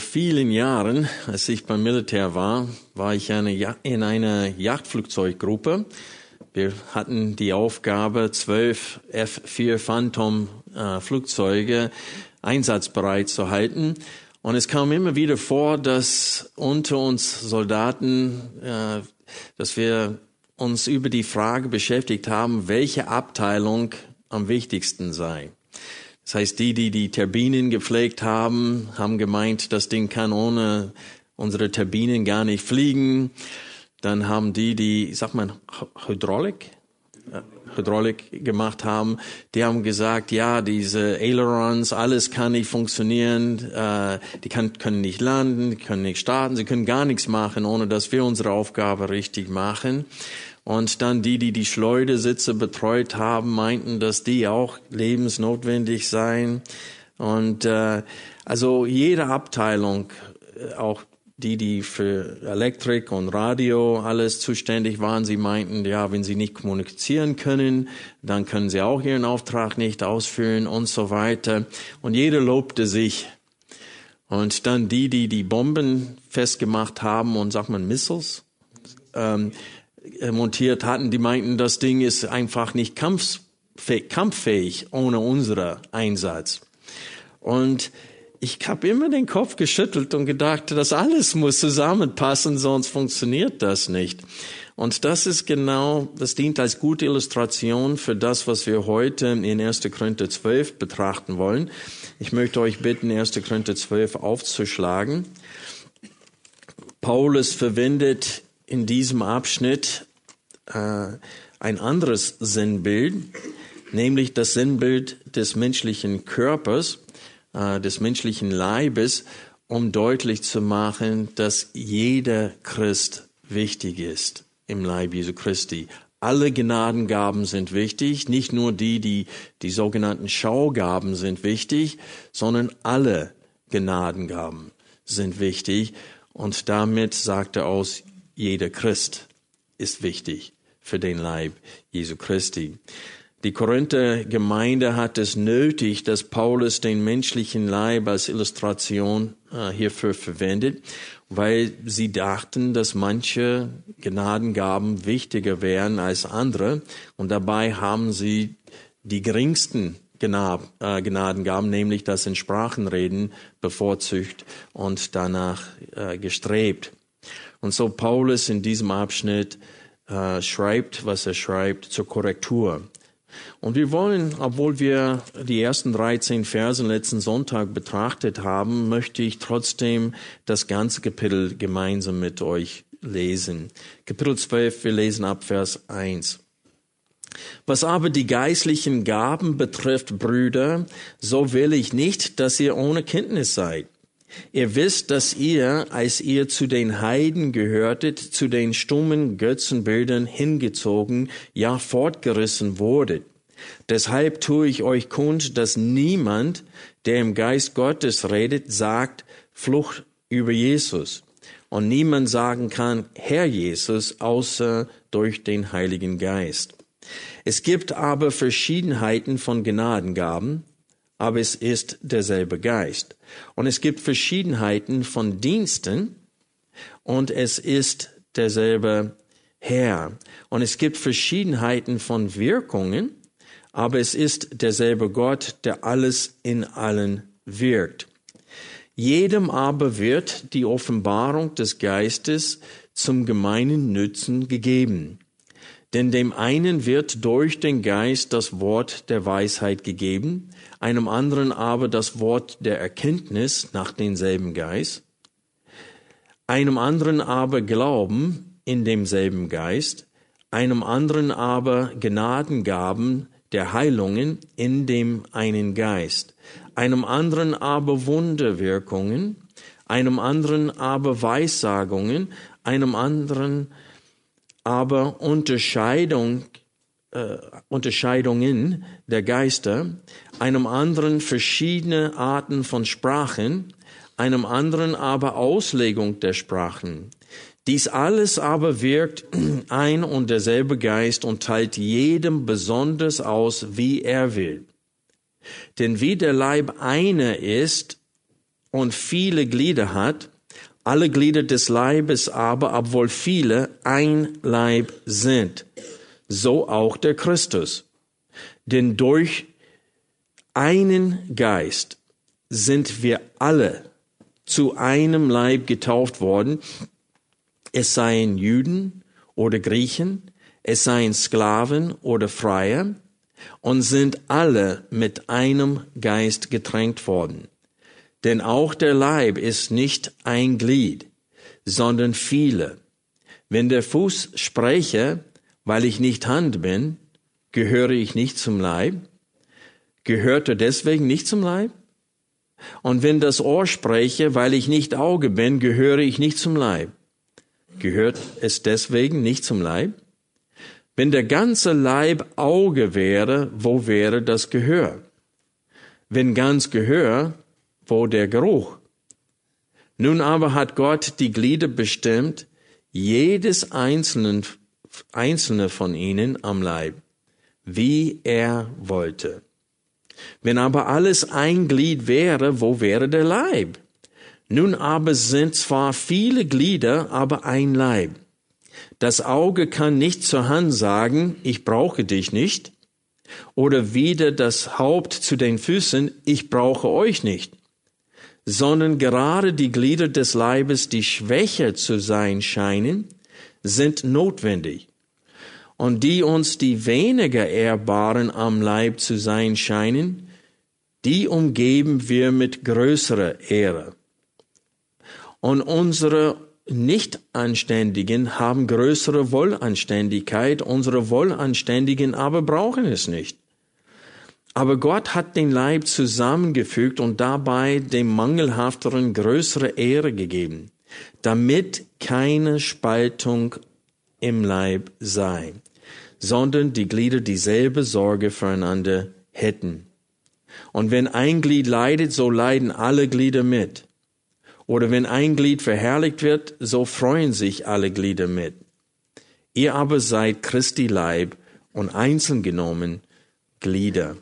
Vielen Jahren, als ich beim Militär war, war ich in einer Jagdflugzeuggruppe. Wir hatten die Aufgabe, zwölf F-4 Phantom äh, Flugzeuge einsatzbereit zu halten. Und es kam immer wieder vor, dass unter uns Soldaten, äh, dass wir uns über die Frage beschäftigt haben, welche Abteilung am wichtigsten sei. Das heißt, die, die die Turbinen gepflegt haben, haben gemeint, das Ding kann ohne unsere Turbinen gar nicht fliegen. Dann haben die, die, sag mal, Hydraulik, Hydraulik gemacht haben, die haben gesagt, ja, diese Ailerons, alles kann nicht funktionieren, äh, die können nicht landen, die können nicht starten, sie können gar nichts machen, ohne dass wir unsere Aufgabe richtig machen. Und dann die, die die Schleudersitze betreut haben, meinten, dass die auch lebensnotwendig seien. Und äh, also jede Abteilung, äh, auch die, die für Elektrik und Radio alles zuständig waren, sie meinten, ja, wenn sie nicht kommunizieren können, dann können sie auch ihren Auftrag nicht ausführen und so weiter. Und jeder lobte sich. Und dann die, die die Bomben festgemacht haben und sagt man Missiles, ähm, äh, montiert hatten, die meinten, das Ding ist einfach nicht kampffähig, ohne unseren Einsatz. Und ich habe immer den Kopf geschüttelt und gedacht, das alles muss zusammenpassen, sonst funktioniert das nicht. Und das ist genau, das dient als gute Illustration für das, was wir heute in 1. Korinther 12 betrachten wollen. Ich möchte euch bitten, 1. Korinther 12 aufzuschlagen. Paulus verwendet in diesem Abschnitt äh, ein anderes Sinnbild, nämlich das Sinnbild des menschlichen Körpers, äh, des menschlichen Leibes, um deutlich zu machen, dass jeder Christ wichtig ist im Leib Jesu Christi. Alle Gnadengaben sind wichtig, nicht nur die, die die sogenannten Schaugaben sind wichtig, sondern alle Gnadengaben sind wichtig. Und damit sagt er aus, jeder Christ ist wichtig für den Leib Jesu Christi. Die Korinther Gemeinde hat es nötig, dass Paulus den menschlichen Leib als Illustration äh, hierfür verwendet, weil sie dachten, dass manche Gnadengaben wichtiger wären als andere und dabei haben sie die geringsten äh, Gnadengaben, nämlich das in Sprachenreden bevorzugt und danach äh, gestrebt. Und so Paulus in diesem Abschnitt äh, schreibt, was er schreibt, zur Korrektur. Und wir wollen, obwohl wir die ersten 13 Verse letzten Sonntag betrachtet haben, möchte ich trotzdem das ganze Kapitel gemeinsam mit euch lesen. Kapitel 12, wir lesen ab Vers 1. Was aber die geistlichen Gaben betrifft, Brüder, so will ich nicht, dass ihr ohne Kenntnis seid. Ihr wisst, dass ihr, als ihr zu den Heiden gehörtet, zu den stummen Götzenbildern hingezogen, ja fortgerissen wurdet. Deshalb tue ich euch kund, dass niemand, der im Geist Gottes redet, sagt Flucht über Jesus. Und niemand sagen kann, Herr Jesus, außer durch den Heiligen Geist. Es gibt aber Verschiedenheiten von Gnadengaben, aber es ist derselbe Geist. Und es gibt Verschiedenheiten von Diensten und es ist derselbe Herr. Und es gibt Verschiedenheiten von Wirkungen, aber es ist derselbe Gott, der alles in allen wirkt. Jedem aber wird die Offenbarung des Geistes zum gemeinen Nützen gegeben. Denn dem einen wird durch den Geist das Wort der Weisheit gegeben, einem anderen aber das Wort der Erkenntnis nach denselben Geist, einem anderen aber Glauben in demselben Geist, einem anderen aber Gnadengaben der Heilungen in dem einen Geist, einem anderen aber Wunderwirkungen, einem anderen aber Weissagungen, einem anderen aber Unterscheidung, äh, Unterscheidungen der Geister, einem anderen verschiedene Arten von Sprachen, einem anderen aber Auslegung der Sprachen. Dies alles aber wirkt ein und derselbe Geist und teilt jedem besonders aus, wie er will. Denn wie der Leib einer ist und viele Glieder hat, alle Glieder des Leibes aber, obwohl viele, ein Leib sind, so auch der Christus. Denn durch einen Geist sind wir alle zu einem Leib getauft worden, es seien Juden oder Griechen, es seien Sklaven oder Freier, und sind alle mit einem Geist getränkt worden. Denn auch der Leib ist nicht ein Glied, sondern viele. Wenn der Fuß spreche, weil ich nicht Hand bin, gehöre ich nicht zum Leib? Gehört er deswegen nicht zum Leib? Und wenn das Ohr spreche, weil ich nicht Auge bin, gehöre ich nicht zum Leib. Gehört es deswegen nicht zum Leib? Wenn der ganze Leib Auge wäre, wo wäre das Gehör? Wenn ganz Gehör, wo der Geruch? Nun aber hat Gott die Glieder bestimmt, jedes einzelne, einzelne von ihnen am Leib, wie er wollte. Wenn aber alles ein Glied wäre, wo wäre der Leib? Nun aber sind zwar viele Glieder, aber ein Leib. Das Auge kann nicht zur Hand sagen, ich brauche dich nicht, oder wieder das Haupt zu den Füßen, ich brauche euch nicht, sondern gerade die Glieder des Leibes, die schwächer zu sein scheinen, sind notwendig und die uns die weniger ehrbaren am Leib zu sein scheinen, die umgeben wir mit größerer Ehre. Und unsere Nichtanständigen haben größere Wollanständigkeit, unsere Wollanständigen aber brauchen es nicht. Aber Gott hat den Leib zusammengefügt und dabei dem Mangelhafteren größere Ehre gegeben, damit keine Spaltung im Leib sei sondern die Glieder dieselbe Sorge füreinander hätten. Und wenn ein Glied leidet, so leiden alle Glieder mit. Oder wenn ein Glied verherrlicht wird, so freuen sich alle Glieder mit. Ihr aber seid Christi Leib und einzeln genommen Glieder.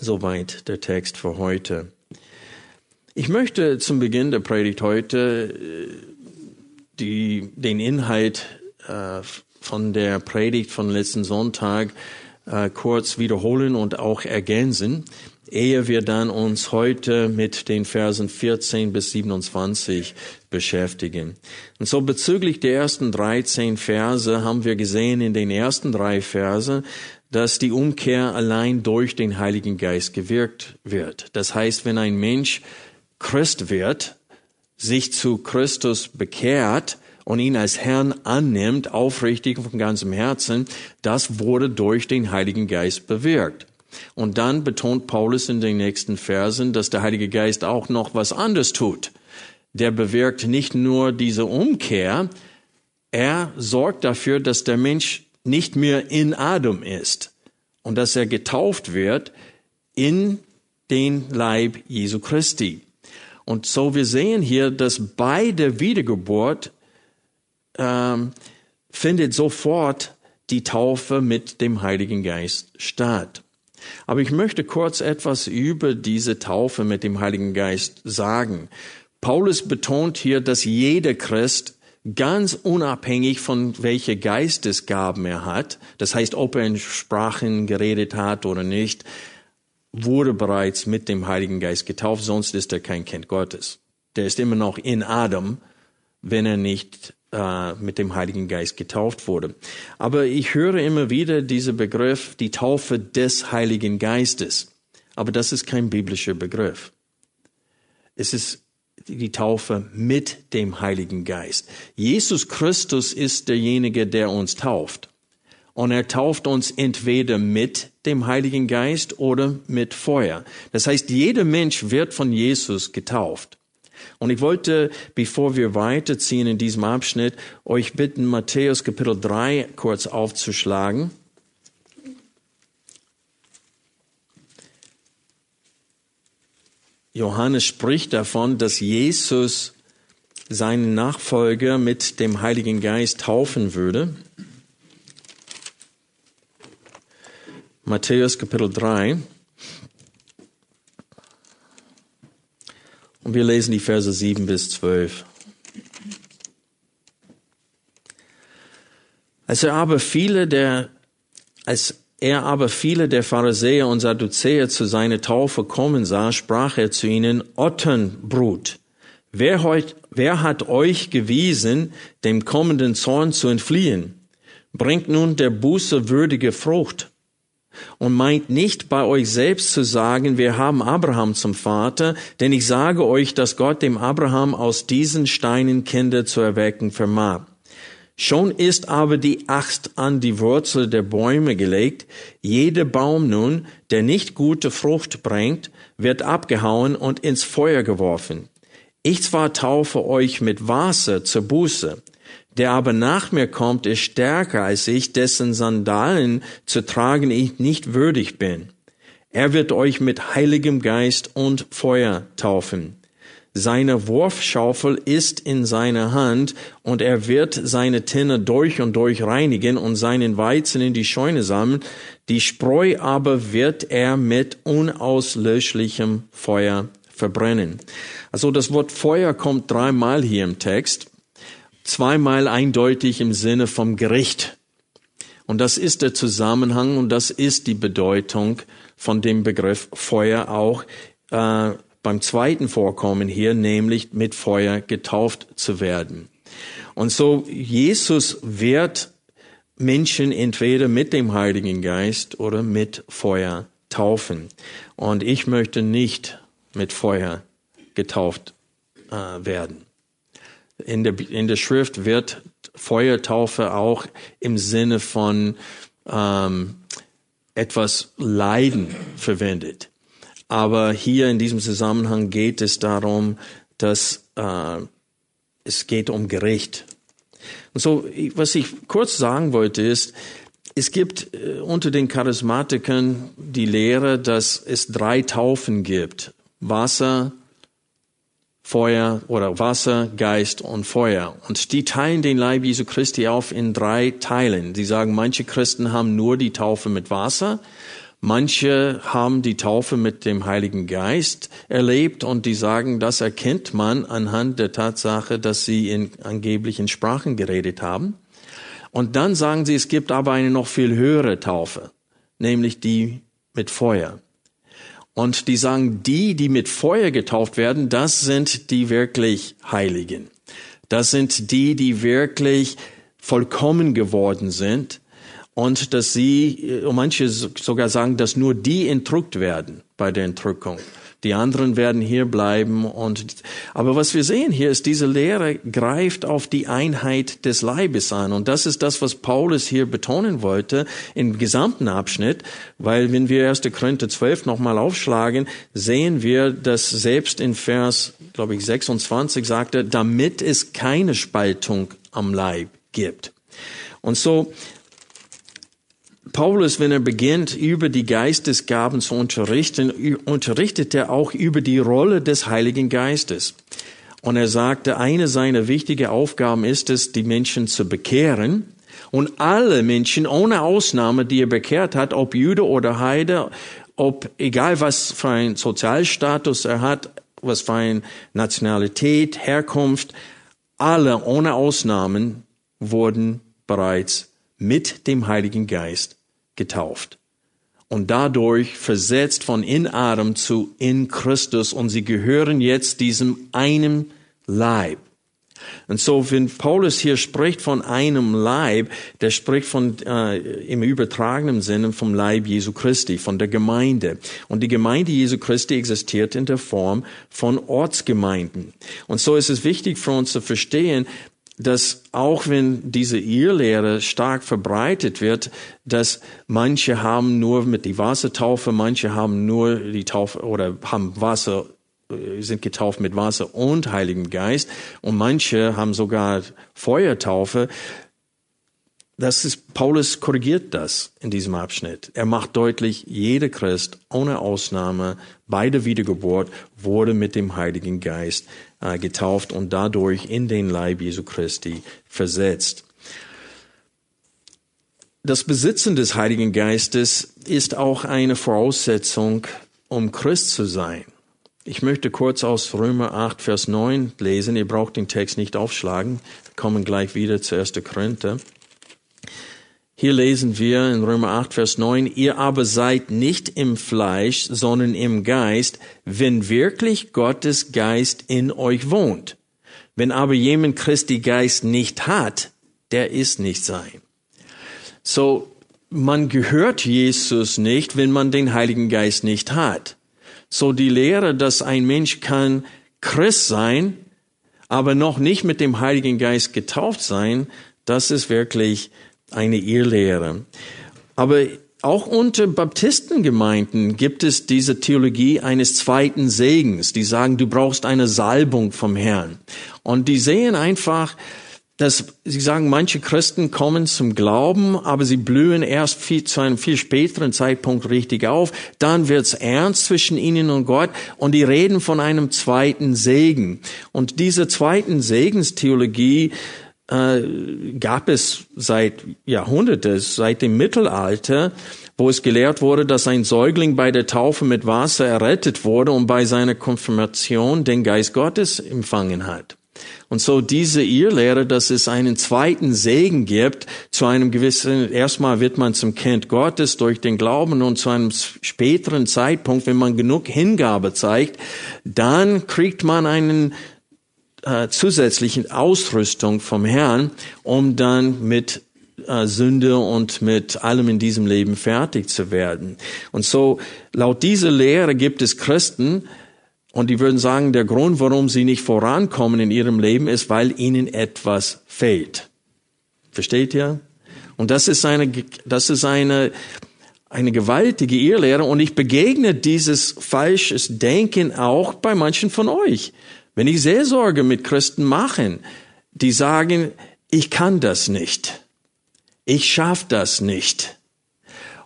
Soweit der Text für heute. Ich möchte zum Beginn der Predigt heute äh, die, den Inhalt äh, von der Predigt von letzten Sonntag äh, kurz wiederholen und auch ergänzen, ehe wir dann uns heute mit den Versen 14 bis 27 beschäftigen. Und so bezüglich der ersten 13 Verse haben wir gesehen in den ersten drei Verse, dass die Umkehr allein durch den Heiligen Geist gewirkt wird. Das heißt, wenn ein Mensch Christ wird, sich zu Christus bekehrt, und ihn als Herrn annimmt, aufrichtig von ganzem Herzen, das wurde durch den Heiligen Geist bewirkt. Und dann betont Paulus in den nächsten Versen, dass der Heilige Geist auch noch was anderes tut. Der bewirkt nicht nur diese Umkehr, er sorgt dafür, dass der Mensch nicht mehr in Adam ist und dass er getauft wird in den Leib Jesu Christi. Und so wir sehen hier, dass bei der Wiedergeburt ähm, findet sofort die Taufe mit dem Heiligen Geist statt. Aber ich möchte kurz etwas über diese Taufe mit dem Heiligen Geist sagen. Paulus betont hier, dass jeder Christ ganz unabhängig von welche Geistesgaben er hat, das heißt, ob er in Sprachen geredet hat oder nicht, wurde bereits mit dem Heiligen Geist getauft, sonst ist er kein Kind Gottes. Der ist immer noch in Adam, wenn er nicht äh, mit dem Heiligen Geist getauft wurde. Aber ich höre immer wieder diesen Begriff, die Taufe des Heiligen Geistes. Aber das ist kein biblischer Begriff. Es ist die Taufe mit dem Heiligen Geist. Jesus Christus ist derjenige, der uns tauft. Und er tauft uns entweder mit dem Heiligen Geist oder mit Feuer. Das heißt, jeder Mensch wird von Jesus getauft. Und ich wollte, bevor wir weiterziehen in diesem Abschnitt, euch bitten, Matthäus Kapitel 3 kurz aufzuschlagen. Johannes spricht davon, dass Jesus seinen Nachfolger mit dem Heiligen Geist taufen würde. Matthäus Kapitel 3. Und wir lesen die Verse 7 bis 12. Als er aber viele der, als er aber viele der Pharisäer und Sadduzäer zu seiner Taufe kommen sah, sprach er zu ihnen, Ottenbrut, wer, heut, wer hat euch gewiesen, dem kommenden Zorn zu entfliehen? Bringt nun der Buße würdige Frucht. Und meint nicht bei euch selbst zu sagen, wir haben Abraham zum Vater, denn ich sage euch, dass Gott dem Abraham aus diesen Steinen Kinder zu erwecken vermag. Schon ist aber die Axt an die Wurzel der Bäume gelegt. Jeder Baum nun, der nicht gute Frucht bringt, wird abgehauen und ins Feuer geworfen. Ich zwar taufe euch mit Wasser zur Buße, der aber nach mir kommt, ist stärker als ich, dessen Sandalen zu tragen ich nicht würdig bin. Er wird euch mit heiligem Geist und Feuer taufen. Seine Wurfschaufel ist in seiner Hand und er wird seine Tinne durch und durch reinigen und seinen Weizen in die Scheune sammeln. Die Spreu aber wird er mit unauslöschlichem Feuer verbrennen. Also das Wort Feuer kommt dreimal hier im Text. Zweimal eindeutig im Sinne vom Gericht. Und das ist der Zusammenhang und das ist die Bedeutung von dem Begriff Feuer auch äh, beim zweiten Vorkommen hier, nämlich mit Feuer getauft zu werden. Und so Jesus wird Menschen entweder mit dem Heiligen Geist oder mit Feuer taufen. Und ich möchte nicht mit Feuer getauft äh, werden. In der, in der Schrift wird Feuertaufe auch im Sinne von ähm, etwas Leiden verwendet. Aber hier in diesem Zusammenhang geht es darum, dass äh, es geht um Gericht. Und so, was ich kurz sagen wollte, ist, es gibt äh, unter den Charismatikern die Lehre, dass es drei Taufen gibt. Wasser, Feuer oder Wasser, Geist und Feuer. Und die teilen den Leib Jesu Christi auf in drei Teilen. Sie sagen, manche Christen haben nur die Taufe mit Wasser, Manche haben die Taufe mit dem Heiligen Geist erlebt und die sagen, das erkennt man anhand der Tatsache, dass sie in angeblichen Sprachen geredet haben. Und dann sagen sie, es gibt aber eine noch viel höhere Taufe, nämlich die mit Feuer. Und die sagen, die, die mit Feuer getauft werden, das sind die wirklich Heiligen. Das sind die, die wirklich vollkommen geworden sind und dass sie, und manche sogar sagen, dass nur die entrückt werden bei der Entrückung. Die anderen werden hier bleiben und, aber was wir sehen hier ist, diese Lehre greift auf die Einheit des Leibes an. Und das ist das, was Paulus hier betonen wollte im gesamten Abschnitt, weil wenn wir 1. Korinther 12 nochmal aufschlagen, sehen wir, dass selbst in Vers, glaube ich, 26 sagte, damit es keine Spaltung am Leib gibt. Und so, Paulus, wenn er beginnt, über die Geistesgaben zu unterrichten, unterrichtet er auch über die Rolle des Heiligen Geistes. Und er sagte, eine seiner wichtigen Aufgaben ist es, die Menschen zu bekehren. Und alle Menschen, ohne Ausnahme, die er bekehrt hat, ob Jude oder Heide, ob egal was für ein Sozialstatus er hat, was für eine Nationalität, Herkunft, alle ohne Ausnahmen wurden bereits mit dem Heiligen Geist getauft und dadurch versetzt von in Adam zu in Christus und sie gehören jetzt diesem einem Leib. Und so, wenn Paulus hier spricht von einem Leib, der spricht von äh, im übertragenen Sinne vom Leib Jesu Christi, von der Gemeinde. Und die Gemeinde Jesu Christi existiert in der Form von Ortsgemeinden. Und so ist es wichtig für uns zu verstehen, dass auch wenn diese Irrlehre stark verbreitet wird, dass manche haben nur mit die Wassertaufe, manche haben nur die Taufe oder haben Wasser sind getauft mit Wasser und Heiligen Geist und manche haben sogar Feuertaufe. Das ist, Paulus korrigiert das in diesem Abschnitt. Er macht deutlich, jeder Christ ohne Ausnahme bei der Wiedergeburt wurde mit dem Heiligen Geist äh, getauft und dadurch in den Leib Jesu Christi versetzt. Das Besitzen des Heiligen Geistes ist auch eine Voraussetzung, um Christ zu sein. Ich möchte kurz aus Römer 8, Vers 9 lesen. Ihr braucht den Text nicht aufschlagen. Wir kommen gleich wieder zu 1. Korinther. Hier lesen wir in Römer 8, Vers 9, ihr aber seid nicht im Fleisch, sondern im Geist, wenn wirklich Gottes Geist in euch wohnt. Wenn aber jemand Christi Geist nicht hat, der ist nicht sein. So, man gehört Jesus nicht, wenn man den Heiligen Geist nicht hat. So die Lehre, dass ein Mensch kann Christ sein, aber noch nicht mit dem Heiligen Geist getauft sein, das ist wirklich eine Irrlehre. Aber auch unter Baptistengemeinden gibt es diese Theologie eines zweiten Segens. Die sagen, du brauchst eine Salbung vom Herrn. Und die sehen einfach, dass sie sagen, manche Christen kommen zum Glauben, aber sie blühen erst viel, zu einem viel späteren Zeitpunkt richtig auf. Dann wird's ernst zwischen ihnen und Gott und die reden von einem zweiten Segen. Und diese zweiten Segenstheologie äh, gab es seit Jahrhunderten, seit dem Mittelalter, wo es gelehrt wurde, dass ein Säugling bei der Taufe mit Wasser errettet wurde und bei seiner Konfirmation den Geist Gottes empfangen hat. Und so diese Irrlehre, dass es einen zweiten Segen gibt, zu einem gewissen, erstmal wird man zum Kind Gottes durch den Glauben und zu einem späteren Zeitpunkt, wenn man genug Hingabe zeigt, dann kriegt man einen äh, zusätzlichen Ausrüstung vom Herrn, um dann mit äh, Sünde und mit allem in diesem Leben fertig zu werden. Und so, laut dieser Lehre gibt es Christen, und die würden sagen, der Grund, warum sie nicht vorankommen in ihrem Leben, ist, weil ihnen etwas fehlt. Versteht ihr? Und das ist eine, das ist eine, eine gewaltige Irrlehre und ich begegne dieses falsches Denken auch bei manchen von euch. Wenn ich Seelsorge mit Christen mache, die sagen, ich kann das nicht. Ich schaff das nicht.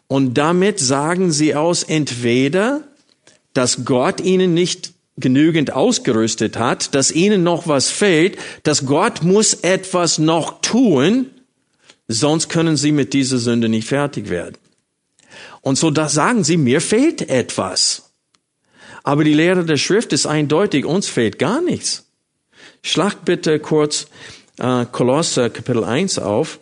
Und damit sagen sie aus entweder, dass Gott ihnen nicht genügend ausgerüstet hat, dass ihnen noch was fehlt, dass Gott muss etwas noch tun, sonst können sie mit dieser Sünde nicht fertig werden. Und so da sagen sie, mir fehlt etwas. Aber die Lehre der Schrift ist eindeutig, uns fehlt gar nichts. Schlag bitte kurz äh, Kolosser Kapitel 1 auf.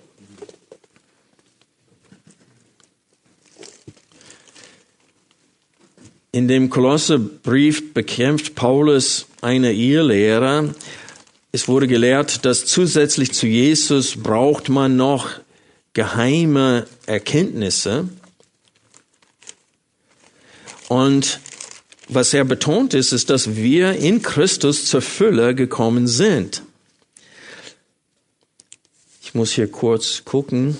In dem Kolosserbrief bekämpft Paulus eine Irrlehre. Es wurde gelehrt, dass zusätzlich zu Jesus braucht man noch geheime Erkenntnisse. Und was er betont ist, ist, dass wir in Christus zur Fülle gekommen sind. Ich muss hier kurz gucken.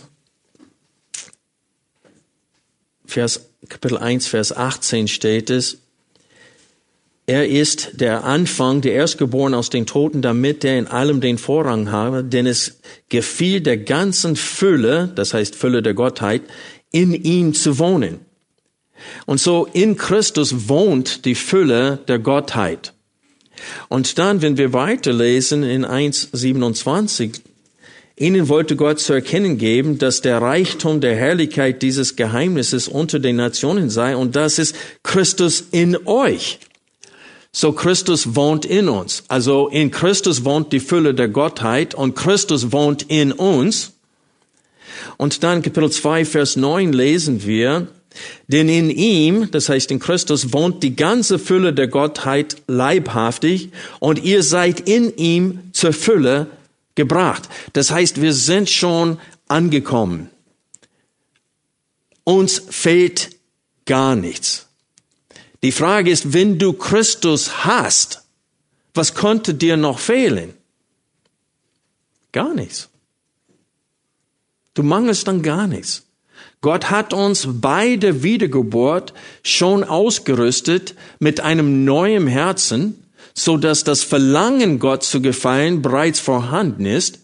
Vers Kapitel 1, Vers 18 steht es, er ist der Anfang, der Erstgeborene aus den Toten, damit er in allem den Vorrang habe, denn es gefiel der ganzen Fülle, das heißt Fülle der Gottheit, in ihm zu wohnen. Und so in Christus wohnt die Fülle der Gottheit. Und dann, wenn wir weiterlesen in 1.27, Ihnen wollte Gott zu erkennen geben, dass der Reichtum der Herrlichkeit dieses Geheimnisses unter den Nationen sei und das ist Christus in euch. So Christus wohnt in uns. Also in Christus wohnt die Fülle der Gottheit und Christus wohnt in uns. Und dann Kapitel 2, Vers 9 lesen wir, denn in ihm, das heißt in Christus, wohnt die ganze Fülle der Gottheit leibhaftig und ihr seid in ihm zur Fülle gebracht. Das heißt, wir sind schon angekommen. Uns fehlt gar nichts. Die Frage ist, wenn du Christus hast, was konnte dir noch fehlen? Gar nichts. Du mangelst dann gar nichts. Gott hat uns bei der Wiedergeburt schon ausgerüstet mit einem neuen Herzen, so dass das Verlangen, Gott zu gefallen, bereits vorhanden ist.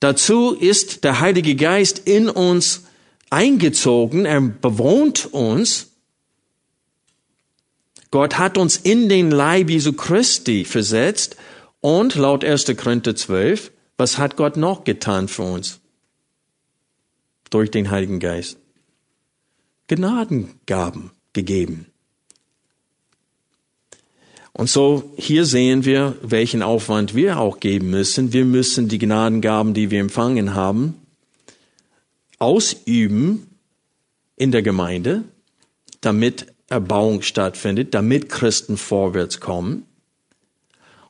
Dazu ist der Heilige Geist in uns eingezogen, er bewohnt uns. Gott hat uns in den Leib Jesu Christi versetzt und laut 1. Korinther 12, was hat Gott noch getan für uns? Durch den Heiligen Geist. Gnadengaben gegeben. Und so hier sehen wir, welchen Aufwand wir auch geben müssen. Wir müssen die Gnadengaben, die wir empfangen haben, ausüben in der Gemeinde, damit Erbauung stattfindet, damit Christen vorwärts kommen.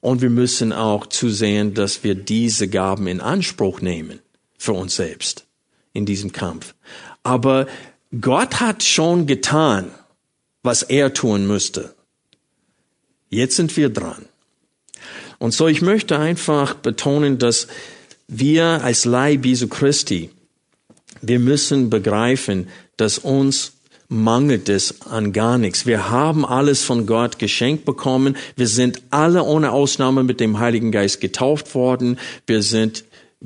Und wir müssen auch zusehen, dass wir diese Gaben in Anspruch nehmen für uns selbst in diesem Kampf. Aber Gott hat schon getan, was er tun müsste. Jetzt sind wir dran. Und so, ich möchte einfach betonen, dass wir als Leib Jesu Christi, wir müssen begreifen, dass uns mangelt es an gar nichts. Wir haben alles von Gott geschenkt bekommen. Wir sind alle ohne Ausnahme mit dem Heiligen Geist getauft worden. Wir sind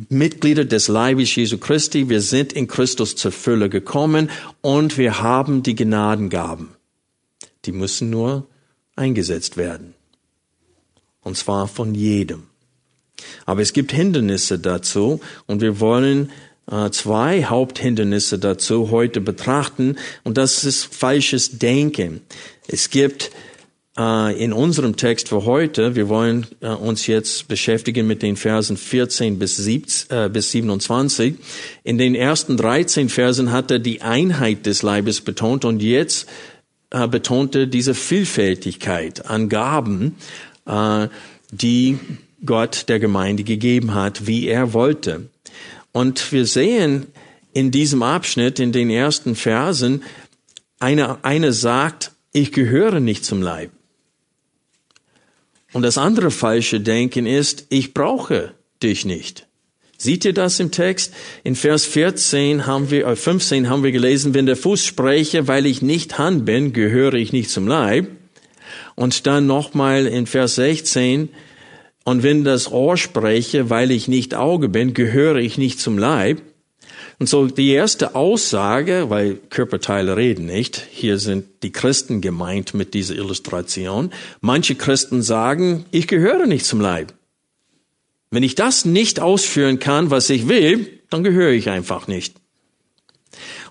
Mitglieder des Leibes Jesu Christi. Wir sind in Christus zur Fülle gekommen und wir haben die Gnadengaben. Die müssen nur eingesetzt werden. Und zwar von jedem. Aber es gibt Hindernisse dazu und wir wollen äh, zwei Haupthindernisse dazu heute betrachten und das ist falsches Denken. Es gibt in unserem Text für heute, wir wollen äh, uns jetzt beschäftigen mit den Versen 14 bis, 17, bis 27. In den ersten 13 Versen hat er die Einheit des Leibes betont und jetzt betonte diese Vielfältigkeit an Gaben, die Gott der Gemeinde gegeben hat, wie er wollte. Und wir sehen in diesem Abschnitt, in den ersten Versen, eine, eine sagt, ich gehöre nicht zum Leib. Und das andere falsche Denken ist, ich brauche dich nicht. Seht ihr das im Text? In Vers 14 haben wir, 15 äh, haben wir gelesen, wenn der Fuß spreche, weil ich nicht Hand bin, gehöre ich nicht zum Leib. Und dann nochmal in Vers 16, und wenn das Ohr spreche, weil ich nicht Auge bin, gehöre ich nicht zum Leib. Und so die erste Aussage, weil Körperteile reden nicht, hier sind die Christen gemeint mit dieser Illustration. Manche Christen sagen, ich gehöre nicht zum Leib. Wenn ich das nicht ausführen kann, was ich will, dann gehöre ich einfach nicht.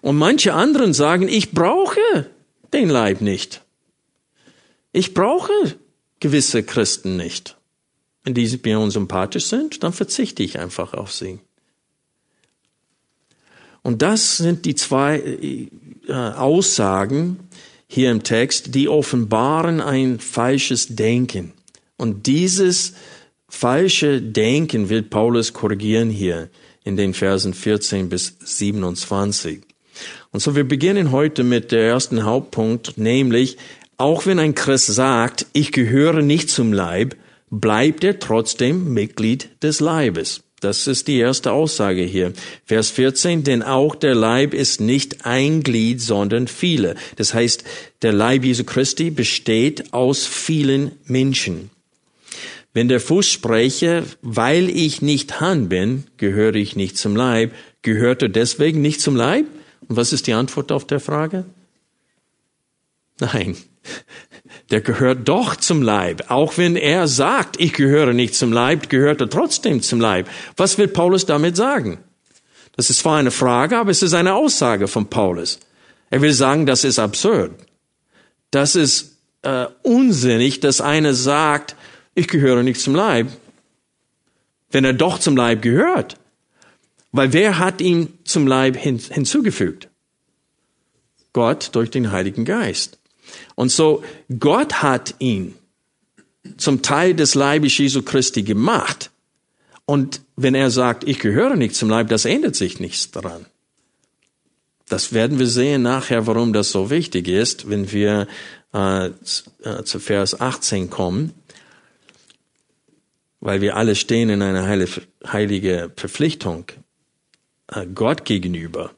Und manche anderen sagen, ich brauche den Leib nicht. Ich brauche gewisse Christen nicht. Wenn diese mir unsympathisch sind, dann verzichte ich einfach auf sie. Und das sind die zwei äh, Aussagen hier im Text, die offenbaren ein falsches Denken. Und dieses falsche Denken will Paulus korrigieren hier in den Versen 14 bis 27. Und so wir beginnen heute mit der ersten Hauptpunkt, nämlich, auch wenn ein Christ sagt, ich gehöre nicht zum Leib, bleibt er trotzdem Mitglied des Leibes. Das ist die erste Aussage hier. Vers 14, denn auch der Leib ist nicht ein Glied, sondern viele. Das heißt, der Leib Jesu Christi besteht aus vielen Menschen. Wenn der Fuß spreche, weil ich nicht Hand bin, gehöre ich nicht zum Leib, gehört er deswegen nicht zum Leib? Und was ist die Antwort auf der Frage? Nein, der gehört doch zum Leib. Auch wenn er sagt, ich gehöre nicht zum Leib, gehört er trotzdem zum Leib. Was will Paulus damit sagen? Das ist zwar eine Frage, aber es ist eine Aussage von Paulus. Er will sagen, das ist absurd. Das ist äh, unsinnig, dass einer sagt, ich gehöre nicht zum Leib, wenn er doch zum Leib gehört. Weil wer hat ihn zum Leib hin, hinzugefügt? Gott durch den Heiligen Geist. Und so, Gott hat ihn zum Teil des Leibes Jesu Christi gemacht. Und wenn er sagt, ich gehöre nicht zum Leib, das ändert sich nichts daran. Das werden wir sehen nachher, warum das so wichtig ist, wenn wir äh, äh zu Vers 18 kommen, weil wir alle stehen in einer heilige Verpflichtung äh, Gott gegenüber.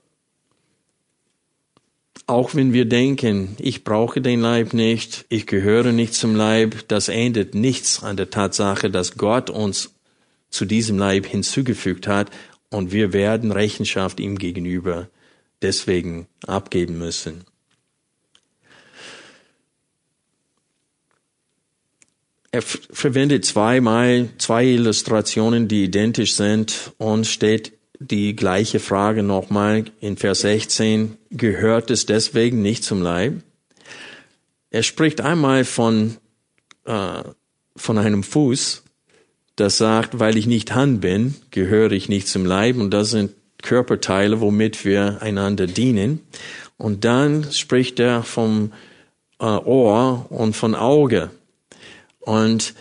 Auch wenn wir denken, ich brauche den Leib nicht, ich gehöre nicht zum Leib, das ändert nichts an der Tatsache, dass Gott uns zu diesem Leib hinzugefügt hat und wir werden Rechenschaft ihm gegenüber deswegen abgeben müssen. Er verwendet zweimal zwei Illustrationen, die identisch sind und steht die gleiche Frage nochmal in Vers 16. Gehört es deswegen nicht zum Leib? Er spricht einmal von, äh, von einem Fuß, das sagt, weil ich nicht Hand bin, gehöre ich nicht zum Leib und das sind Körperteile, womit wir einander dienen. Und dann spricht er vom äh, Ohr und von Auge. Und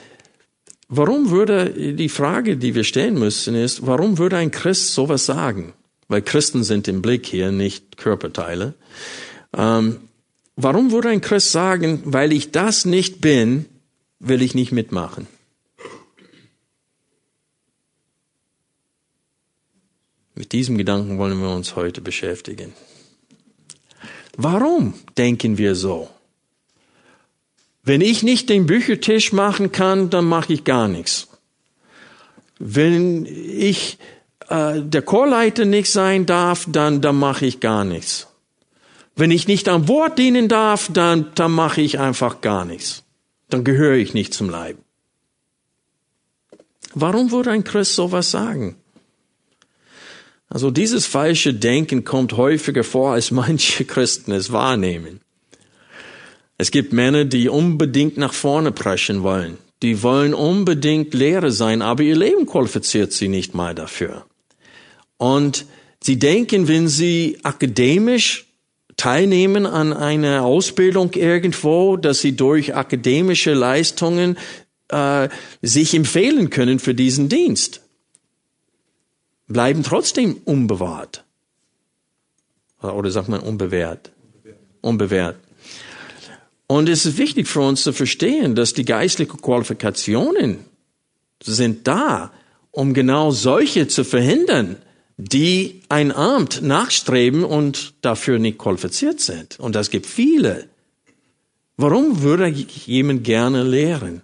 warum würde, die Frage, die wir stellen müssen, ist, warum würde ein Christ sowas sagen? Weil Christen sind im Blick hier, nicht Körperteile. Ähm, warum würde ein Christ sagen, weil ich das nicht bin, will ich nicht mitmachen? Mit diesem Gedanken wollen wir uns heute beschäftigen. Warum denken wir so? Wenn ich nicht den Büchertisch machen kann, dann mache ich gar nichts. Wenn ich äh, der Chorleiter nicht sein darf, dann, dann mache ich gar nichts. Wenn ich nicht am Wort dienen darf, dann, dann mache ich einfach gar nichts. Dann gehöre ich nicht zum Leib. Warum würde ein Christ sowas sagen? Also dieses falsche Denken kommt häufiger vor, als manche Christen es wahrnehmen. Es gibt Männer, die unbedingt nach vorne preschen wollen. Die wollen unbedingt Lehrer sein, aber ihr Leben qualifiziert sie nicht mal dafür. Und sie denken, wenn sie akademisch teilnehmen an einer Ausbildung irgendwo, dass sie durch akademische Leistungen äh, sich empfehlen können für diesen Dienst. Bleiben trotzdem unbewahrt. Oder sagt man unbewährt? Unbewährt. Und es ist wichtig für uns zu verstehen, dass die geistlichen Qualifikationen sind da, um genau solche zu verhindern, die ein Amt nachstreben und dafür nicht qualifiziert sind. Und das gibt viele. Warum würde jemand gerne lehren?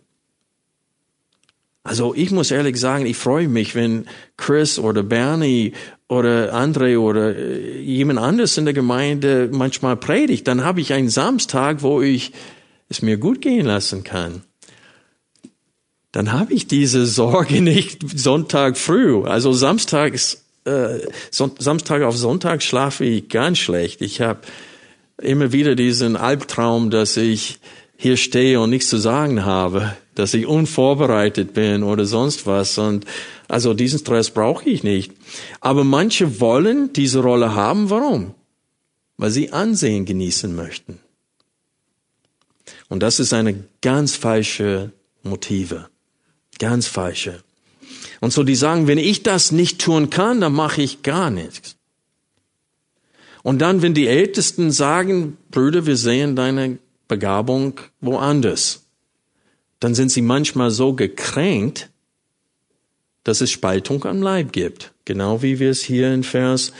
Also ich muss ehrlich sagen, ich freue mich, wenn Chris oder Bernie oder Andre oder äh, jemand anderes in der Gemeinde manchmal predigt. Dann habe ich einen Samstag, wo ich es mir gut gehen lassen kann. Dann habe ich diese Sorge nicht Sonntag früh. Also Samstags, äh, Samstag auf Sonntag schlafe ich ganz schlecht. Ich habe immer wieder diesen Albtraum, dass ich hier stehe und nichts zu sagen habe, dass ich unvorbereitet bin oder sonst was. Und also diesen Stress brauche ich nicht. Aber manche wollen diese Rolle haben. Warum? Weil sie Ansehen genießen möchten. Und das ist eine ganz falsche Motive. Ganz falsche. Und so die sagen, wenn ich das nicht tun kann, dann mache ich gar nichts. Und dann, wenn die Ältesten sagen, Brüder, wir sehen deine Begabung woanders. Dann sind sie manchmal so gekränkt, dass es Spaltung am Leib gibt. Genau wie wir es hier in Vers,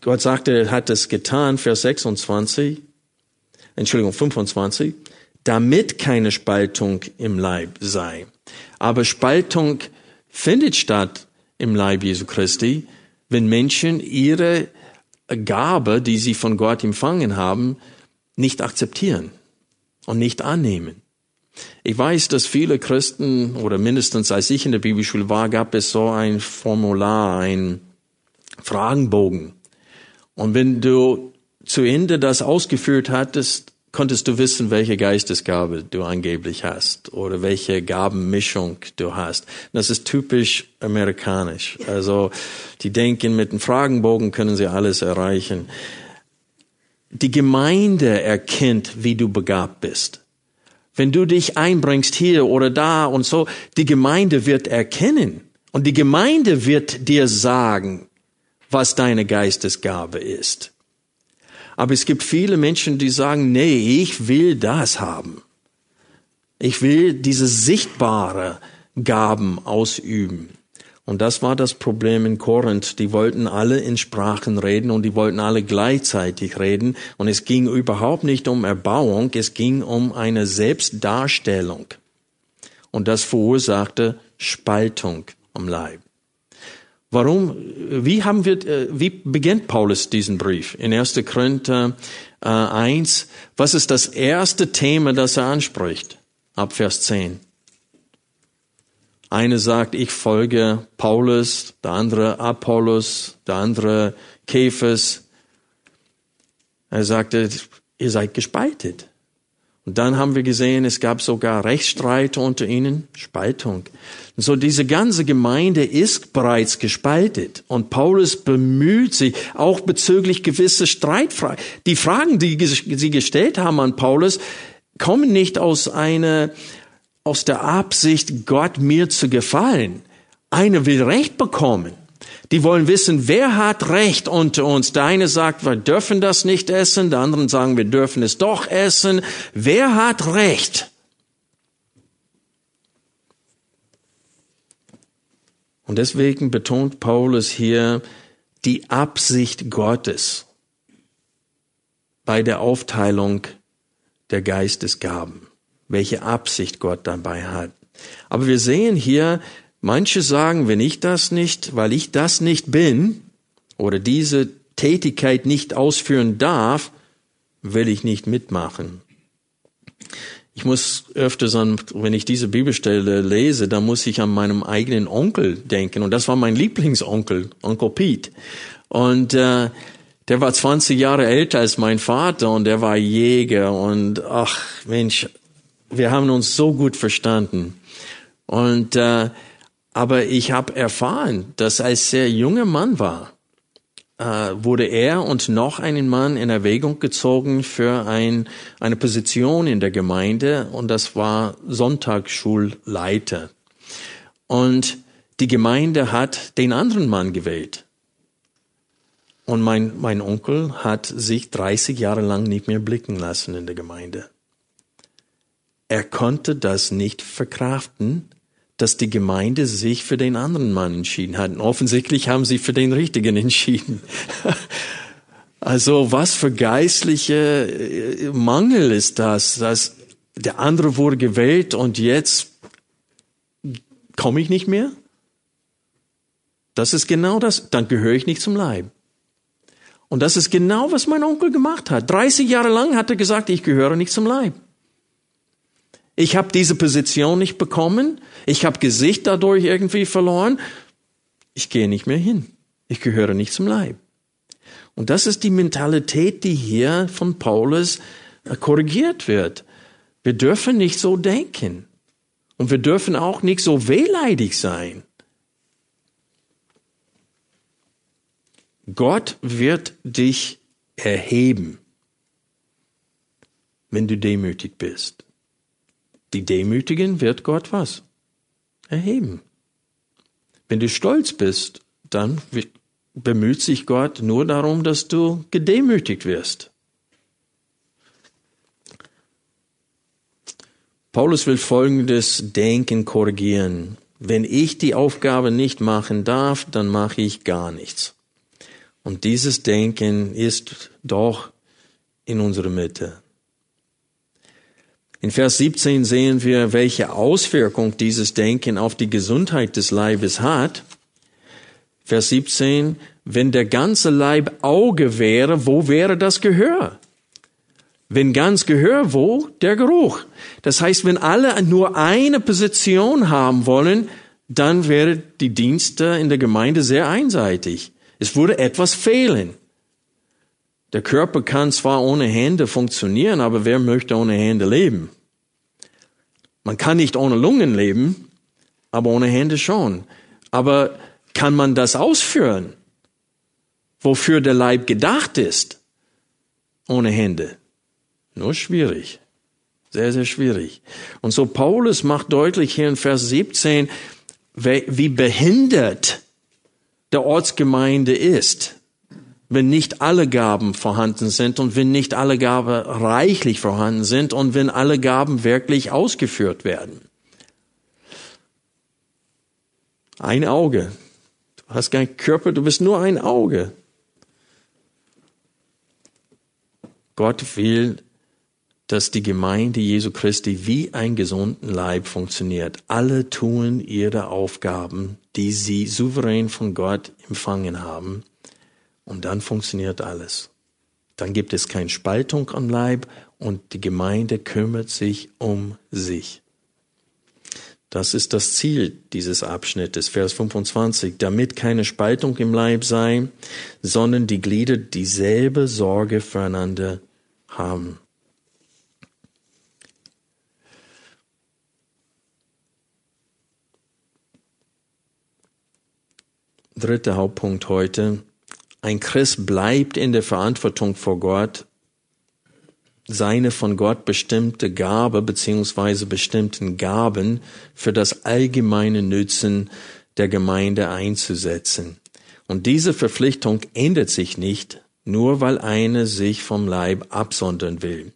Gott sagte, er hat es getan, Vers 26, Entschuldigung, 25, damit keine Spaltung im Leib sei. Aber Spaltung findet statt im Leib Jesu Christi, wenn Menschen ihre Gabe, die sie von Gott empfangen haben, nicht akzeptieren und nicht annehmen. Ich weiß, dass viele Christen oder mindestens als ich in der Bibelschule war, gab es so ein Formular, ein Fragenbogen. Und wenn du zu Ende das ausgeführt hattest, konntest du wissen, welche Geistesgabe du angeblich hast oder welche Gabenmischung du hast. Das ist typisch amerikanisch. Also die denken, mit dem Fragenbogen können sie alles erreichen. Die Gemeinde erkennt, wie du begabt bist. Wenn du dich einbringst hier oder da und so, die Gemeinde wird erkennen und die Gemeinde wird dir sagen, was deine Geistesgabe ist. Aber es gibt viele Menschen, die sagen, nee, ich will das haben. Ich will diese sichtbare Gaben ausüben. Und das war das Problem in Korinth. Die wollten alle in Sprachen reden und die wollten alle gleichzeitig reden. Und es ging überhaupt nicht um Erbauung, es ging um eine Selbstdarstellung. Und das verursachte Spaltung am Leib. Warum, wie haben wir, äh, wie beginnt Paulus diesen Brief? In 1. Korinther äh, 1, was ist das erste Thema, das er anspricht? Ab Vers 10. Eine sagt, ich folge Paulus, der andere Apollos, der andere Käfers. Er sagte, ihr seid gespaltet. Und dann haben wir gesehen, es gab sogar Rechtsstreit unter ihnen, Spaltung. Und so diese ganze Gemeinde ist bereits gespaltet. Und Paulus bemüht sich auch bezüglich gewisse Streitfragen. Die Fragen, die sie gestellt haben an Paulus, kommen nicht aus einer, aus der Absicht, Gott mir zu gefallen. Einer will Recht bekommen. Die wollen wissen, wer hat Recht unter uns. Der eine sagt, wir dürfen das nicht essen, der andere sagen, wir dürfen es doch essen. Wer hat Recht? Und deswegen betont Paulus hier die Absicht Gottes bei der Aufteilung der Geistesgaben, welche Absicht Gott dabei hat. Aber wir sehen hier, Manche sagen, wenn ich das nicht, weil ich das nicht bin oder diese Tätigkeit nicht ausführen darf, will ich nicht mitmachen. Ich muss öfters an, wenn ich diese Bibelstelle lese, dann muss ich an meinem eigenen Onkel denken. Und das war mein Lieblingsonkel, Onkel Pete. Und äh, der war 20 Jahre älter als mein Vater und der war Jäger. Und ach Mensch, wir haben uns so gut verstanden. Und äh, aber ich habe erfahren, dass als sehr junger Mann war, äh, wurde er und noch einen Mann in Erwägung gezogen für ein, eine Position in der Gemeinde und das war Sonntagsschulleiter. Und die Gemeinde hat den anderen Mann gewählt. Und mein, mein Onkel hat sich 30 Jahre lang nicht mehr blicken lassen in der Gemeinde. Er konnte das nicht verkraften, dass die Gemeinde sich für den anderen Mann entschieden hat. Und offensichtlich haben sie für den Richtigen entschieden. Also was für geistliche äh, Mangel ist das, dass der andere wurde gewählt und jetzt komme ich nicht mehr? Das ist genau das. Dann gehöre ich nicht zum Leib. Und das ist genau, was mein Onkel gemacht hat. 30 Jahre lang hat er gesagt, ich gehöre nicht zum Leib. Ich habe diese Position nicht bekommen. Ich habe Gesicht dadurch irgendwie verloren. Ich gehe nicht mehr hin. Ich gehöre nicht zum Leib. Und das ist die Mentalität, die hier von Paulus äh, korrigiert wird. Wir dürfen nicht so denken. Und wir dürfen auch nicht so wehleidig sein. Gott wird dich erheben, wenn du demütig bist. Die Demütigen wird Gott was? Erheben. Wenn du stolz bist, dann bemüht sich Gott nur darum, dass du gedemütigt wirst. Paulus will folgendes Denken korrigieren. Wenn ich die Aufgabe nicht machen darf, dann mache ich gar nichts. Und dieses Denken ist doch in unserer Mitte. In Vers 17 sehen wir, welche Auswirkung dieses Denken auf die Gesundheit des Leibes hat. Vers 17, wenn der ganze Leib Auge wäre, wo wäre das Gehör? Wenn ganz Gehör, wo? Der Geruch. Das heißt, wenn alle nur eine Position haben wollen, dann wäre die Dienste in der Gemeinde sehr einseitig. Es würde etwas fehlen. Der Körper kann zwar ohne Hände funktionieren, aber wer möchte ohne Hände leben? Man kann nicht ohne Lungen leben, aber ohne Hände schon. Aber kann man das ausführen, wofür der Leib gedacht ist, ohne Hände? Nur schwierig. Sehr, sehr schwierig. Und so Paulus macht deutlich hier in Vers 17, wie behindert der Ortsgemeinde ist wenn nicht alle Gaben vorhanden sind und wenn nicht alle Gaben reichlich vorhanden sind und wenn alle Gaben wirklich ausgeführt werden. Ein Auge. Du hast keinen Körper, du bist nur ein Auge. Gott will, dass die Gemeinde Jesu Christi wie ein gesunden Leib funktioniert. Alle tun ihre Aufgaben, die sie souverän von Gott empfangen haben. Und dann funktioniert alles. Dann gibt es keine Spaltung am Leib und die Gemeinde kümmert sich um sich. Das ist das Ziel dieses Abschnittes, Vers 25, damit keine Spaltung im Leib sei, sondern die Glieder dieselbe Sorge füreinander haben. Dritter Hauptpunkt heute. Ein Christ bleibt in der Verantwortung vor Gott, seine von Gott bestimmte Gabe beziehungsweise bestimmten Gaben für das allgemeine Nützen der Gemeinde einzusetzen. Und diese Verpflichtung ändert sich nicht, nur weil eine sich vom Leib absondern will.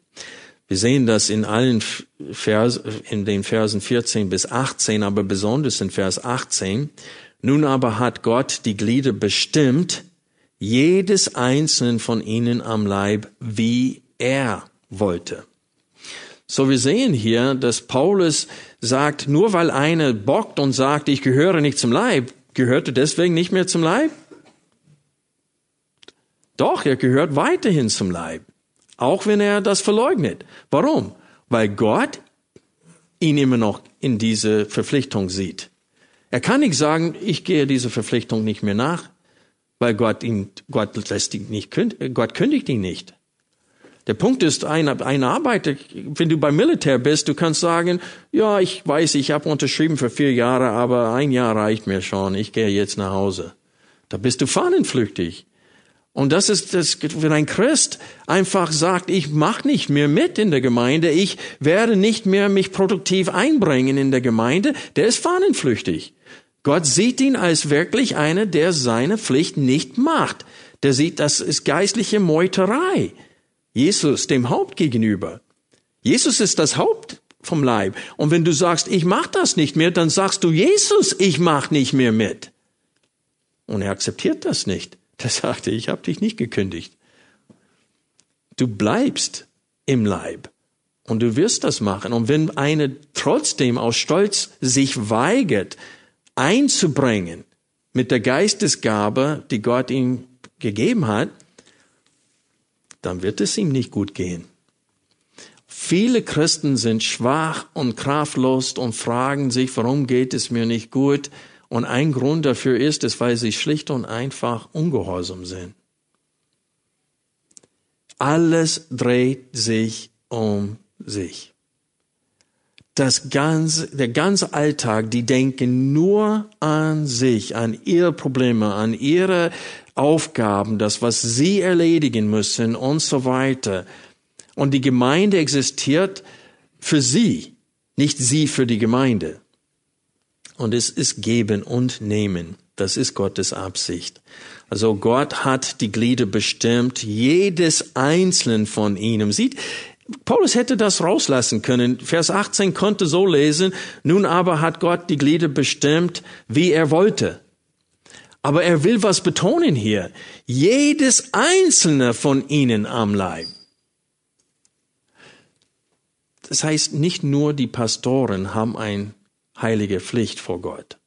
Wir sehen das in allen Vers, in den Versen 14 bis 18, aber besonders in Vers 18. Nun aber hat Gott die Glieder bestimmt, jedes einzelnen von ihnen am Leib, wie er wollte. So wir sehen hier, dass Paulus sagt, nur weil einer bockt und sagt, ich gehöre nicht zum Leib, gehört er deswegen nicht mehr zum Leib? Doch, er gehört weiterhin zum Leib, auch wenn er das verleugnet. Warum? Weil Gott ihn immer noch in diese Verpflichtung sieht. Er kann nicht sagen, ich gehe dieser Verpflichtung nicht mehr nach, weil Gott ihn, Gott lässt ihn nicht, Gott kündigt ihn nicht. Der Punkt ist, ein, ein Arbeiter, wenn du beim Militär bist, du kannst sagen, ja, ich weiß, ich habe unterschrieben für vier Jahre, aber ein Jahr reicht mir schon, ich gehe jetzt nach Hause. Da bist du fahnenflüchtig. Und das ist das, wenn ein Christ einfach sagt, ich mache nicht mehr mit in der Gemeinde, ich werde nicht mehr mich produktiv einbringen in der Gemeinde, der ist fahnenflüchtig. Gott sieht ihn als wirklich einer, der seine Pflicht nicht macht. Der sieht, das ist geistliche Meuterei. Jesus dem Haupt gegenüber. Jesus ist das Haupt vom Leib. Und wenn du sagst, ich mach das nicht mehr, dann sagst du, Jesus, ich mach nicht mehr mit. Und er akzeptiert das nicht. Der sagte, ich habe dich nicht gekündigt. Du bleibst im Leib. Und du wirst das machen. Und wenn eine trotzdem aus Stolz sich weigert, einzubringen mit der Geistesgabe, die Gott ihm gegeben hat, dann wird es ihm nicht gut gehen. Viele Christen sind schwach und kraftlos und fragen sich, warum geht es mir nicht gut? Und ein Grund dafür ist es, weil sie schlicht und einfach ungehorsam sind. Alles dreht sich um sich. Das ganze, der ganze Alltag, die denken nur an sich, an ihre Probleme, an ihre Aufgaben, das, was sie erledigen müssen und so weiter. Und die Gemeinde existiert für sie, nicht sie für die Gemeinde. Und es ist geben und nehmen. Das ist Gottes Absicht. Also Gott hat die Glieder bestimmt, jedes einzelnen von ihnen. Sieht, Paulus hätte das rauslassen können. Vers 18 konnte so lesen, nun aber hat Gott die Glieder bestimmt, wie er wollte. Aber er will was betonen hier. Jedes einzelne von ihnen am Leib. Das heißt, nicht nur die Pastoren haben eine heilige Pflicht vor Gott.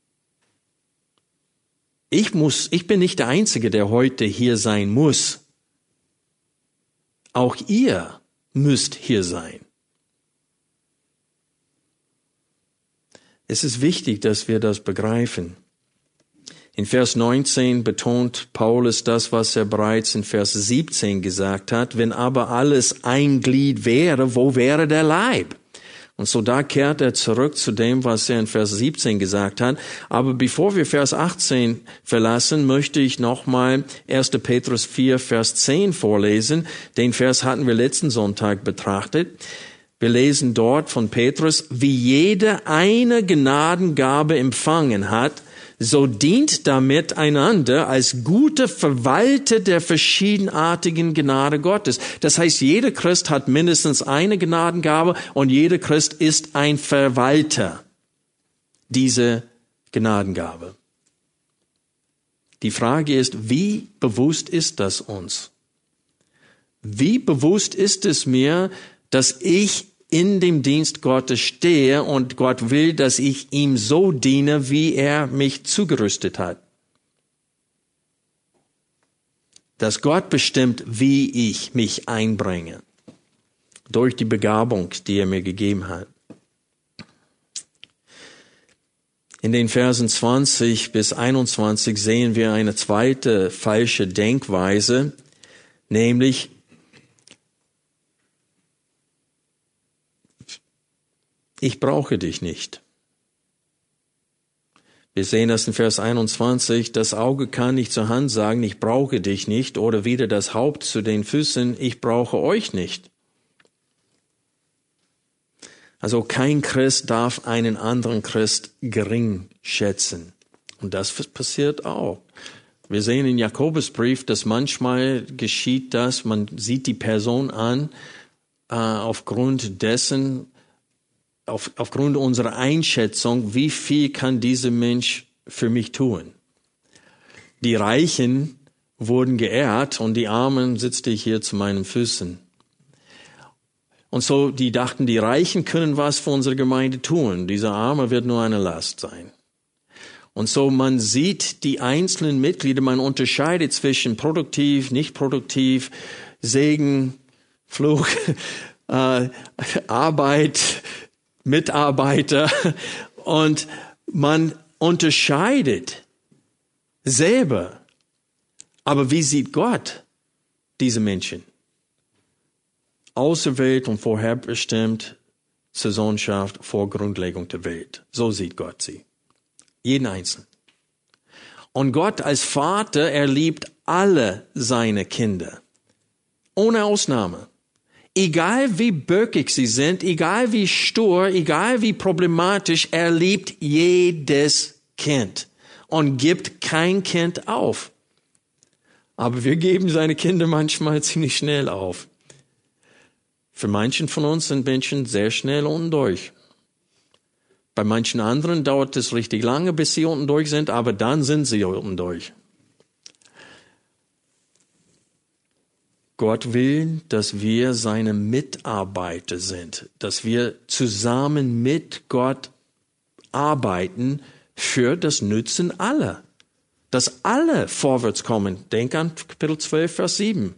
Ich muss, ich bin nicht der Einzige, der heute hier sein muss. Auch ihr müsst hier sein. Es ist wichtig, dass wir das begreifen. In Vers 19 betont Paulus das, was er bereits in Vers 17 gesagt hat. Wenn aber alles ein Glied wäre, wo wäre der Leib? Und so da kehrt er zurück zu dem, was er in Vers 17 gesagt hat. Aber bevor wir Vers 18 verlassen, möchte ich nochmal 1. Petrus 4, Vers 10 vorlesen. Den Vers hatten wir letzten Sonntag betrachtet. Wir lesen dort von Petrus, wie jede eine Gnadengabe empfangen hat, so dient damit einander als gute Verwalter der verschiedenartigen Gnade Gottes. Das heißt, jeder Christ hat mindestens eine Gnadengabe und jeder Christ ist ein Verwalter dieser Gnadengabe. Die Frage ist, wie bewusst ist das uns? Wie bewusst ist es mir, dass ich in dem Dienst Gottes stehe und Gott will, dass ich ihm so diene, wie er mich zugerüstet hat? Dass Gott bestimmt, wie ich mich einbringe. Durch die Begabung, die er mir gegeben hat. In den Versen 20 bis 21 sehen wir eine zweite falsche Denkweise, nämlich ich brauche dich nicht. Wir sehen das in Vers 21, das Auge kann nicht zur Hand sagen, ich brauche dich nicht, oder wieder das Haupt zu den Füßen, ich brauche euch nicht. Also kein Christ darf einen anderen Christ gering schätzen. Und das passiert auch. Wir sehen in Jakobusbrief, dass manchmal geschieht das, man sieht die Person an, äh, aufgrund dessen, auf, aufgrund unserer Einschätzung, wie viel kann dieser Mensch für mich tun. Die Reichen wurden geehrt und die Armen sitzte ich hier zu meinen Füßen. Und so, die dachten, die Reichen können was für unsere Gemeinde tun. Dieser Arme wird nur eine Last sein. Und so, man sieht die einzelnen Mitglieder, man unterscheidet zwischen produktiv, nicht produktiv, Segen, Fluch, äh, Arbeit, Mitarbeiter. Und man unterscheidet selber. Aber wie sieht Gott diese Menschen? auserwählt und vorherbestimmt zur Sohnschaft vor Grundlegung der Welt. So sieht Gott sie. Jeden Einzelnen. Und Gott als Vater, er liebt alle seine Kinder. Ohne Ausnahme. Egal wie böckig sie sind, egal wie stur, egal wie problematisch, er liebt jedes Kind und gibt kein Kind auf. Aber wir geben seine Kinder manchmal ziemlich schnell auf. Für manchen von uns sind Menschen sehr schnell unten durch. Bei manchen anderen dauert es richtig lange, bis sie unten durch sind, aber dann sind sie unten durch. Gott will, dass wir seine Mitarbeiter sind, dass wir zusammen mit Gott arbeiten für das Nützen aller. Dass alle vorwärts kommen. Denk an Kapitel 12, Vers 7.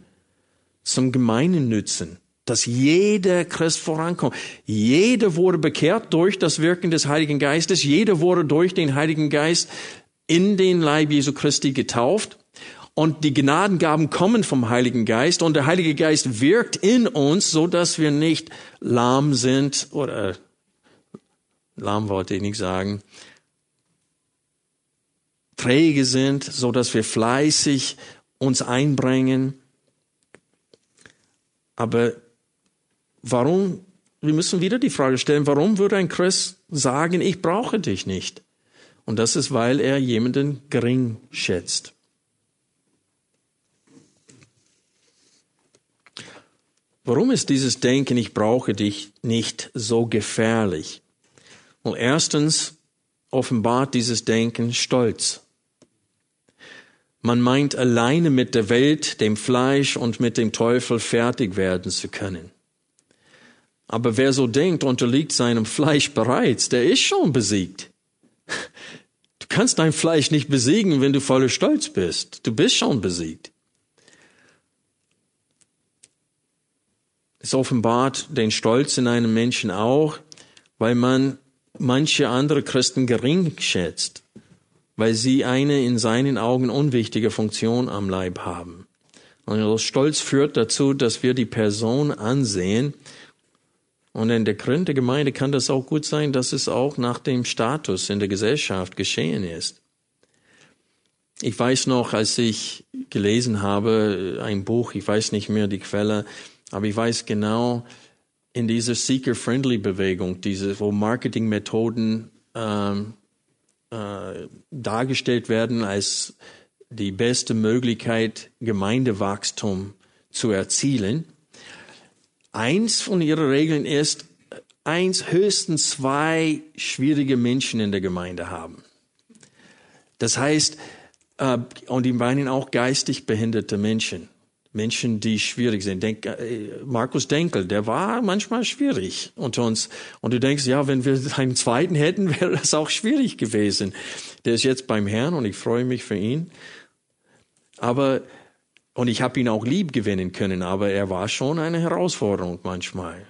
Zum gemeinen Nützen dass jeder Christ vorankommt. Jeder wurde bekehrt durch das Wirken des Heiligen Geistes. Jeder wurde durch den Heiligen Geist in den Leib Jesu Christi getauft. Und die Gnadengaben kommen vom Heiligen Geist und der Heilige Geist wirkt in uns, so dass wir nicht lahm sind oder lahm wollte ich nicht sagen, träge sind, so dass wir fleißig uns einbringen. Aber Warum, wir müssen wieder die Frage stellen, warum würde ein Christ sagen, ich brauche dich nicht? Und das ist, weil er jemanden gering schätzt. Warum ist dieses Denken, ich brauche dich nicht so gefährlich? Well, erstens offenbart dieses Denken Stolz. Man meint alleine mit der Welt, dem Fleisch und mit dem Teufel fertig werden zu können. Aber wer so denkt, unterliegt seinem Fleisch bereits, der ist schon besiegt. Du kannst dein Fleisch nicht besiegen, wenn du voller Stolz bist. Du bist schon besiegt. Es offenbart den Stolz in einem Menschen auch, weil man manche andere Christen gering schätzt, weil sie eine in seinen Augen unwichtige Funktion am Leib haben. Und Stolz führt dazu, dass wir die Person ansehen, und in der Gründung der Gemeinde kann das auch gut sein, dass es auch nach dem Status in der Gesellschaft geschehen ist. Ich weiß noch, als ich gelesen habe, ein Buch, ich weiß nicht mehr die Quelle, aber ich weiß genau, in dieser Seeker-Friendly-Bewegung, diese, wo Marketingmethoden ähm, äh, dargestellt werden als die beste Möglichkeit, Gemeindewachstum zu erzielen, Eins von ihren Regeln ist, eins, höchstens zwei schwierige Menschen in der Gemeinde haben. Das heißt, Äh, und die meinen auch geistig behinderte Menschen. Menschen, die schwierig sind. Denk, äh, Markus Denkel, der war manchmal schwierig unter uns. Und du denkst, ja, wenn wir einen zweiten hätten, wäre das auch schwierig gewesen. Der ist jetzt beim Herrn und ich freue mich für ihn. Aber, und ich habe ihn auch lieb gewinnen können, aber er war schon eine Herausforderung manchmal.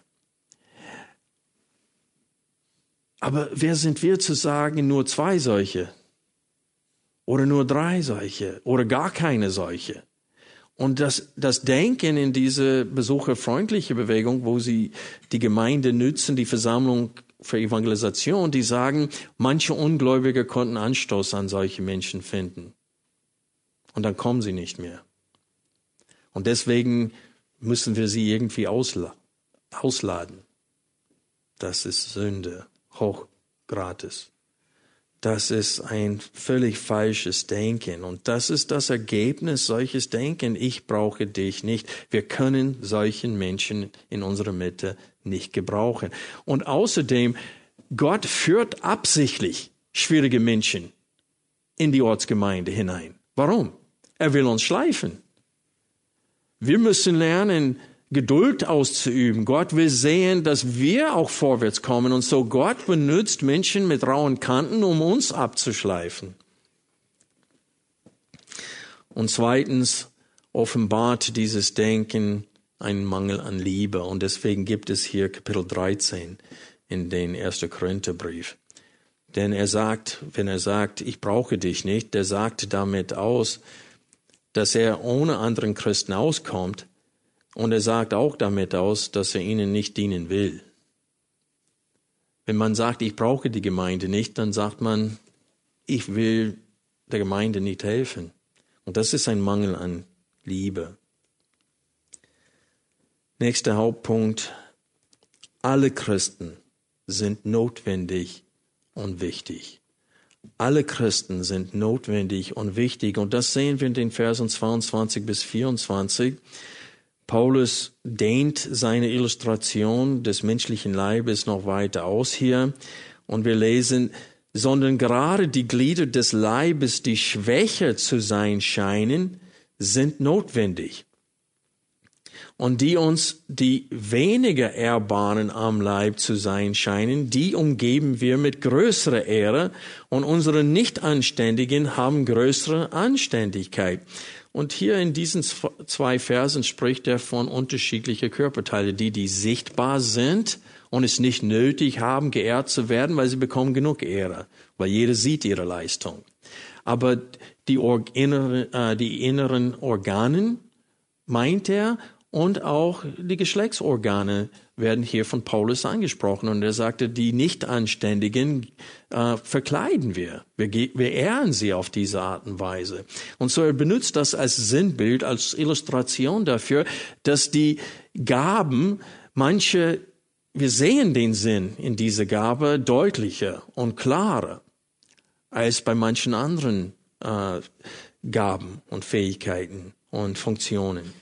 Aber wer sind wir zu sagen, nur zwei solche? Oder nur drei solche? Oder gar keine solche? Und das, das Denken in diese besucherfreundliche Bewegung, wo sie die Gemeinde nützen, die Versammlung für Evangelisation, die sagen, manche Ungläubige konnten Anstoß an solche Menschen finden. Und dann kommen sie nicht mehr. Und deswegen müssen wir sie irgendwie ausla ausladen. Das ist Sünde, hochgratis. Das ist ein völlig falsches Denken. Und das ist das Ergebnis solches Denken. Ich brauche dich nicht. Wir können solchen Menschen in unserer Mitte nicht gebrauchen. Und außerdem, Gott führt absichtlich schwierige Menschen in die Ortsgemeinde hinein. Warum? Er will uns schleifen. Wir müssen lernen, Geduld auszuüben. Gott will sehen, dass wir auch vorwärts kommen. Und so Gott benutzt Menschen mit rauen Kanten, um uns abzuschleifen. Und zweitens offenbart dieses Denken einen Mangel an Liebe. Und deswegen gibt es hier Kapitel 13 in den 1. Korintherbrief. Denn er sagt, wenn er sagt, ich brauche dich nicht, der sagt damit aus, dass er ohne anderen Christen auskommt, und er sagt auch damit aus, dass er ihnen nicht dienen will. Wenn man sagt, ich brauche die Gemeinde nicht, dann sagt man, ich will der Gemeinde nicht helfen. Und das ist ein Mangel an Liebe. Nächster Hauptpunkt. Alle Christen sind notwendig und wichtig. Alle Christen sind notwendig und wichtig. Und das sehen wir in den Versen 22 bis 24. Paulus dehnt seine Illustration des menschlichen Leibes noch weiter aus hier und wir lesen, sondern gerade die Glieder des Leibes, die schwächer zu sein scheinen, sind notwendig. Und die uns, die weniger Erbahnen am Leib zu sein scheinen, die umgeben wir mit größerer Ehre und unsere Nichtanständigen haben größere Anständigkeit. Und hier in diesen zwei Versen spricht er von unterschiedlichen Körperteile, die, die sichtbar sind und es nicht nötig haben, geehrt zu werden, weil sie bekommen genug Ehre, weil jeder sieht ihre Leistung. Aber die, inneren, äh, die inneren Organen, meint er, und auch die Geschlechtsorgane werden hier von Paulus angesprochen. Und er sagte, die Nichtanständigen äh, verkleiden wir. wir. Wir ehren sie auf diese Art und Weise. Und so er benutzt das als Sinnbild, als Illustration dafür, dass die Gaben, manche, wir sehen den Sinn in dieser Gabe deutlicher und klarer als bei manchen anderen äh, Gaben und Fähigkeiten und Funktionen.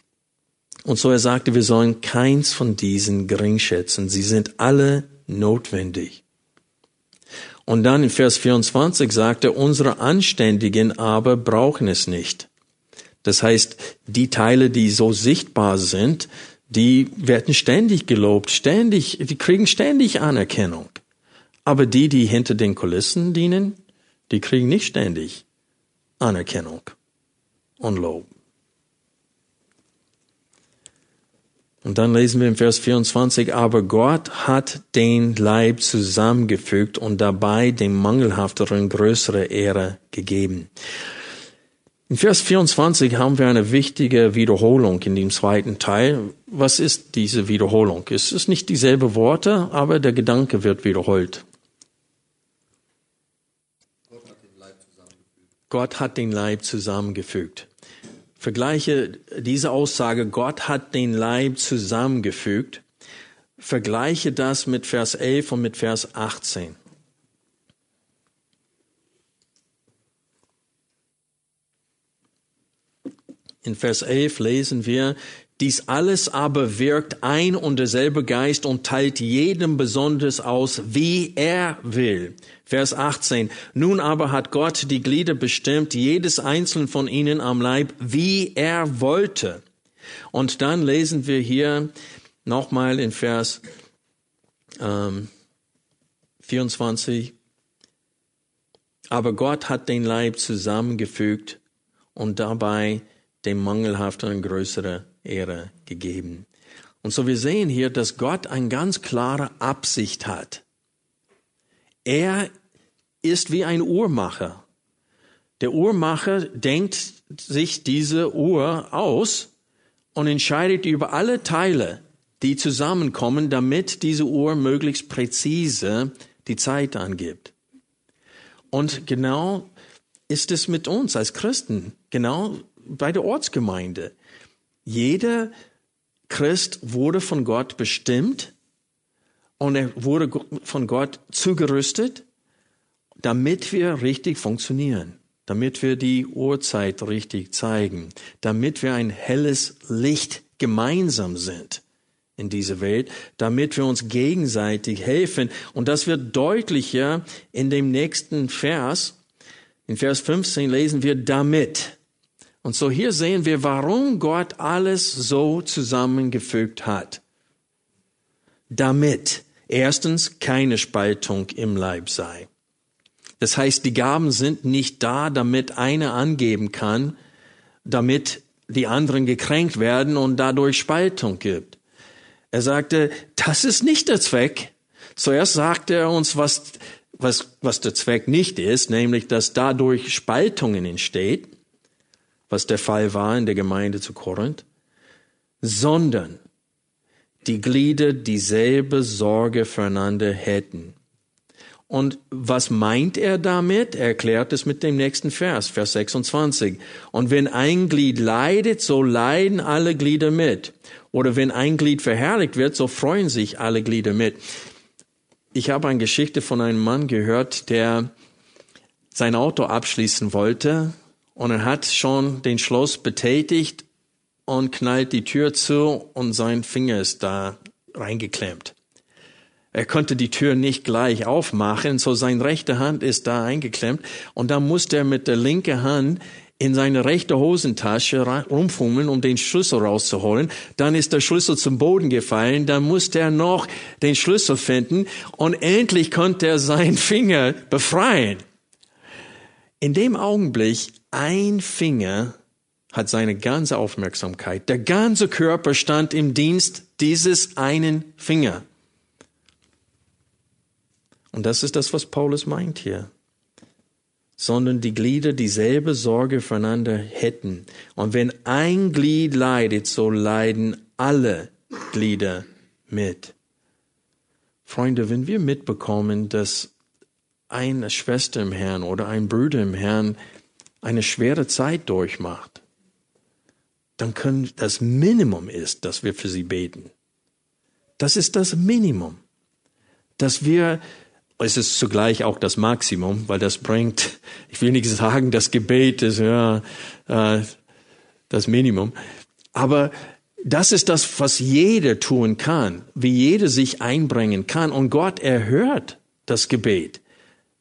Und so er sagte, wir sollen keins von diesen gering schätzen. Sie sind alle notwendig. Und dann in Vers 24 sagte, unsere Anständigen aber brauchen es nicht. Das heißt, die Teile, die so sichtbar sind, die werden ständig gelobt, ständig, die kriegen ständig Anerkennung. Aber die, die hinter den Kulissen dienen, die kriegen nicht ständig Anerkennung und Lob. Und dann lesen wir im Vers 24, aber Gott hat den Leib zusammengefügt und dabei dem Mangelhafteren größere Ehre gegeben. In Vers 24 haben wir eine wichtige Wiederholung in dem zweiten Teil. Was ist diese Wiederholung? Es ist nicht dieselbe Worte, aber der Gedanke wird wiederholt. Gott hat den Leib zusammengefügt. Vergleiche diese Aussage, Gott hat den Leib zusammengefügt. Vergleiche das mit Vers 11 und mit Vers 18. In Vers 11 lesen wir, Dies alles aber wirkt ein und derselbe Geist und teilt jedem besonders aus, wie er will. Vers 18. Nun aber hat Gott die Glieder bestimmt, jedes einzelne von ihnen am Leib, wie er wollte. Und dann lesen wir hier nochmal in Vers ähm, 24. Aber Gott hat den Leib zusammengefügt und dabei dem Mangelhaften größere Ehre gegeben. Und so wir sehen hier, dass Gott eine ganz klare Absicht hat. Er ist wie ein Uhrmacher. Der Uhrmacher denkt sich diese Uhr aus und entscheidet über alle Teile, die zusammenkommen, damit diese Uhr möglichst präzise die Zeit angibt. Und genau ist es mit uns als Christen, genau bei der Ortsgemeinde. Jeder Christ wurde von Gott bestimmt und er wurde von Gott zugerüstet, damit wir richtig funktionieren, damit wir die Uhrzeit richtig zeigen, damit wir ein helles Licht gemeinsam sind in dieser Welt, damit wir uns gegenseitig helfen. Und das wird deutlicher in dem nächsten Vers. In Vers 15 lesen wir damit. Und so hier sehen wir, warum Gott alles so zusammengefügt hat. Damit erstens keine Spaltung im Leib sei. Das heißt, die Gaben sind nicht da, damit einer angeben kann, damit die anderen gekränkt werden und dadurch Spaltung gibt. Er sagte, das ist nicht der Zweck. Zuerst sagte er uns, was, was, was der Zweck nicht ist, nämlich, dass dadurch Spaltungen entsteht was der Fall war in der Gemeinde zu Korinth, sondern die Glieder dieselbe Sorge füreinander hätten. Und was meint er damit? Er erklärt es mit dem nächsten Vers, Vers 26. Und wenn ein Glied leidet, so leiden alle Glieder mit. Oder wenn ein Glied verherrlicht wird, so freuen sich alle Glieder mit. Ich habe eine Geschichte von einem Mann gehört, der sein Auto abschließen wollte und er hat schon den Schloss betätigt und knallt die Tür zu und sein Finger ist da reingeklemmt. Er konnte die Tür nicht gleich aufmachen, so seine rechte Hand ist da eingeklemmt und da musste er mit der linken Hand in seine rechte Hosentasche rumfummeln, um den Schlüssel rauszuholen. Dann ist der Schlüssel zum Boden gefallen. Dann musste er noch den Schlüssel finden und endlich konnte er seinen Finger befreien. In dem Augenblick ein Finger hat seine ganze Aufmerksamkeit. Der ganze Körper stand im Dienst dieses einen Finger. Und das ist das, was Paulus meint hier. Sondern die Glieder dieselbe Sorge füreinander hätten. Und wenn ein Glied leidet, so leiden alle Glieder mit. Freunde, wenn wir mitbekommen, dass eine Schwester im Herrn oder ein Bruder im Herrn eine schwere Zeit durchmacht, dann können das Minimum ist, dass wir für sie beten. Das ist das Minimum, dass wir es ist zugleich auch das Maximum, weil das bringt, ich will nicht sagen, das Gebet ist ja äh, das Minimum, aber das ist das, was jeder tun kann, wie jeder sich einbringen kann und Gott erhört das Gebet.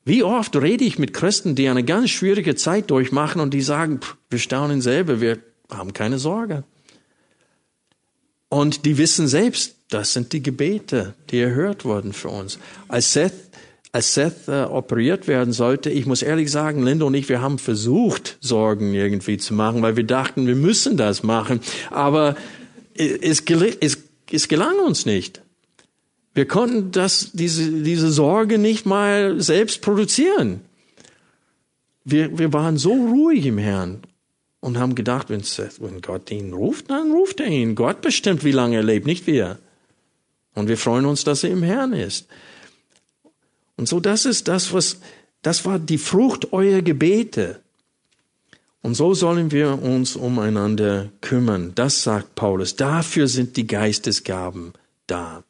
Wie oft rede ich mit Christen, die eine ganz schwierige Zeit durchmachen und die sagen, pff, wir staunen selber, wir haben keine Sorge. Und die wissen selbst, das sind die Gebete, die erhört wurden für uns. Als Seth, als Seth äh, operiert werden sollte, ich muss ehrlich sagen, Linda und ich, wir haben versucht, Sorgen irgendwie zu machen, weil wir dachten, wir müssen das machen. Aber es, es, es gelang uns nicht. Wir konnten das, diese, diese Sorge nicht mal selbst produzieren. Wir, wir waren so ruhig im Herrn und haben gedacht, wenn, wenn Gott ihn ruft, dann ruft er ihn. Gott bestimmt, wie lange er lebt, nicht wir. Und wir freuen uns, dass er im Herrn ist. Und so, das ist das, was, das war die Frucht eurer Gebete. Und so sollen wir uns umeinander kümmern. Das sagt Paulus. Dafür sind die Geistesgaben da.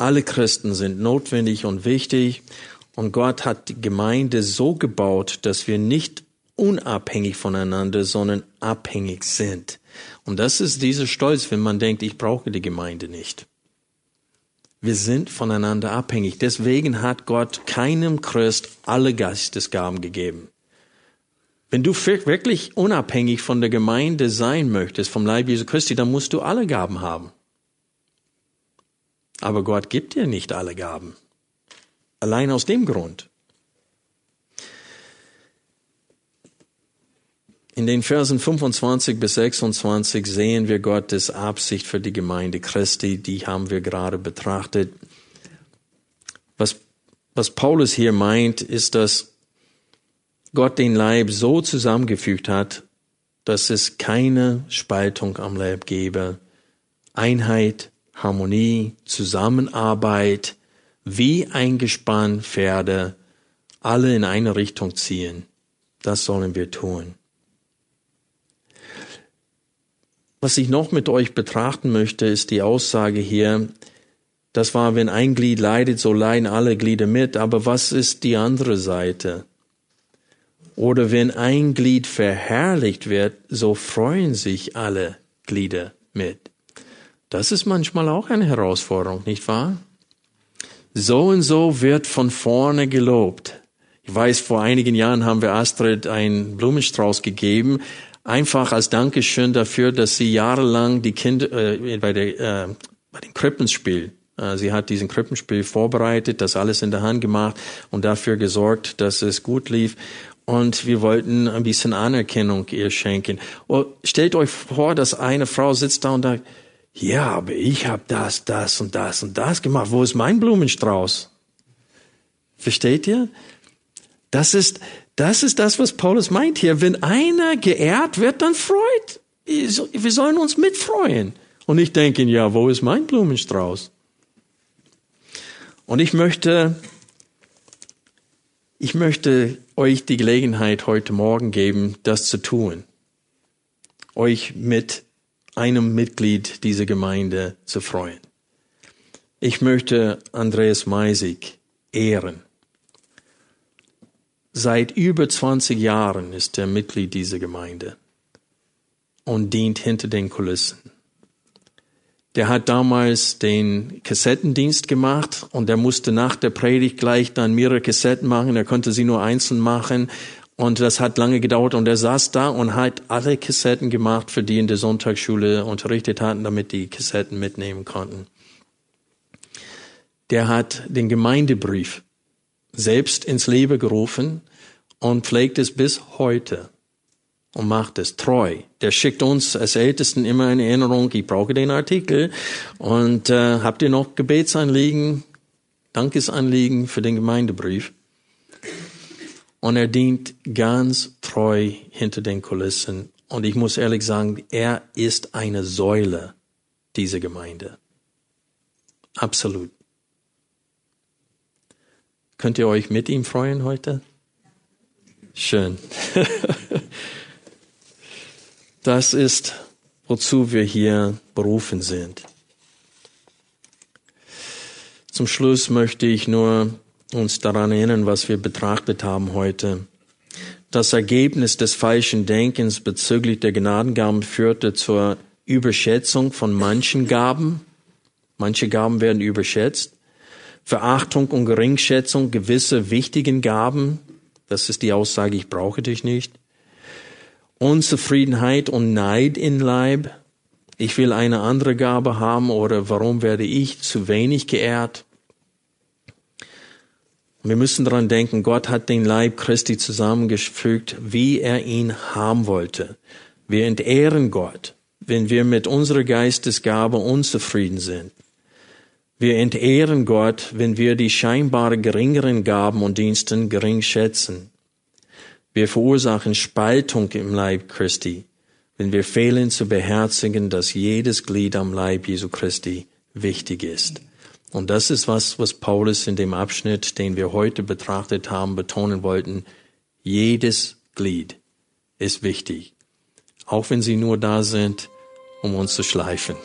Alle Christen sind notwendig und wichtig und Gott hat die Gemeinde so gebaut, dass wir nicht unabhängig voneinander, sondern abhängig sind. Und das ist dieser Stolz, wenn man denkt, ich brauche die Gemeinde nicht. Wir sind voneinander abhängig. Deswegen hat Gott keinem Christ alle Geistesgaben gegeben. Wenn du wirklich unabhängig von der Gemeinde sein möchtest, vom Leib Jesu Christi, dann musst du alle Gaben haben. Aber Gott gibt dir nicht alle Gaben. Allein aus dem Grund. In den Versen 25 bis 26 sehen wir Gottes Absicht für die Gemeinde Christi, die haben wir gerade betrachtet. Was, was Paulus hier meint, ist, dass Gott den Leib so zusammengefügt hat, dass es keine Spaltung am Leib gebe. Einheit, Harmonie, Zusammenarbeit, wie ein Gespann Pferde, alle in eine Richtung ziehen. Das sollen wir tun. Was ich noch mit euch betrachten möchte, ist die Aussage hier, das war, wenn ein Glied leidet, so leiden alle Glieder mit. Aber was ist die andere Seite? Oder wenn ein Glied verherrlicht wird, so freuen sich alle Glieder mit. Das ist manchmal auch eine Herausforderung, nicht wahr? So und so wird von vorne gelobt. Ich weiß, vor einigen Jahren haben wir Astrid einen Blumenstrauß gegeben, einfach als Dankeschön dafür, dass sie jahrelang die Kinder äh, bei, der, äh, bei dem Krippenspiel, äh, sie hat diesen Krippenspiel vorbereitet, das alles in der Hand gemacht und dafür gesorgt, dass es gut lief. Und wir wollten ein bisschen Anerkennung ihr schenken. Und oh, stellt euch vor, dass eine Frau sitzt da und sagt, ja, aber ich habe das, das und das und das gemacht. Wo ist mein Blumenstrauß? Versteht ihr? Das ist, das ist das, was Paulus meint hier. Wenn einer geehrt wird, dann freut. Wir sollen uns mitfreuen. Und nicht denken, ja, wo ist mein Blumenstrauß? Und ich möchte, ich möchte euch die Gelegenheit heute Morgen geben, das zu tun. Euch mit einem Mitglied dieser Gemeinde zu freuen. Ich möchte Andreas Meisig ehren. Seit über 20 Jahren ist er Mitglied dieser Gemeinde und dient hinter den Kulissen. Der hat damals den Kassettendienst gemacht und er musste nach der Predigt gleich dann mehrere Kassetten machen. Er konnte sie nur einzeln machen und das hat lange gedauert und er saß da und hat alle Kassetten gemacht, für die in der Sonntagsschule unterrichtet hatten, damit die Kassetten mitnehmen konnten. Der hat den Gemeindebrief selbst ins Leben gerufen und pflegt es bis heute und macht es treu. Der schickt uns als Ältesten immer eine Erinnerung, ich brauche den Artikel und äh, habt ihr noch Gebetsanliegen, Dankesanliegen für den Gemeindebrief? Und er dient ganz treu hinter den Kulissen. Und ich muss ehrlich sagen, er ist eine Säule dieser Gemeinde. Absolut. Könnt ihr euch mit ihm freuen heute? Schön. Das ist, wozu wir hier berufen sind. Zum Schluss möchte ich nur uns daran erinnern, was wir betrachtet haben heute. Das Ergebnis des falschen Denkens bezüglich der Gnadengaben führte zur Überschätzung von manchen Gaben. Manche Gaben werden überschätzt. Verachtung und Geringschätzung gewisser wichtigen Gaben. Das ist die Aussage, ich brauche dich nicht. Unzufriedenheit und Neid in Leib. Ich will eine andere Gabe haben oder warum werde ich zu wenig geehrt? Wir müssen daran denken, Gott hat den Leib Christi zusammengefügt, wie er ihn haben wollte. Wir entehren Gott, wenn wir mit unserer Geistesgabe unzufrieden sind. Wir entehren Gott, wenn wir die scheinbar geringeren Gaben und Diensten gering schätzen. Wir verursachen Spaltung im Leib Christi, wenn wir fehlen zu beherzigen, dass jedes Glied am Leib Jesu Christi wichtig ist. Und das ist was, was Paulus in dem Abschnitt, den wir heute betrachtet haben, betonen wollten. Jedes Glied ist wichtig, auch wenn sie nur da sind, um uns zu schleifen.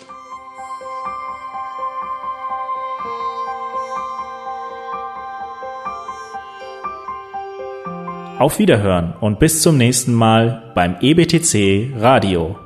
Auf Wiederhören und bis zum nächsten Mal beim EBTC Radio.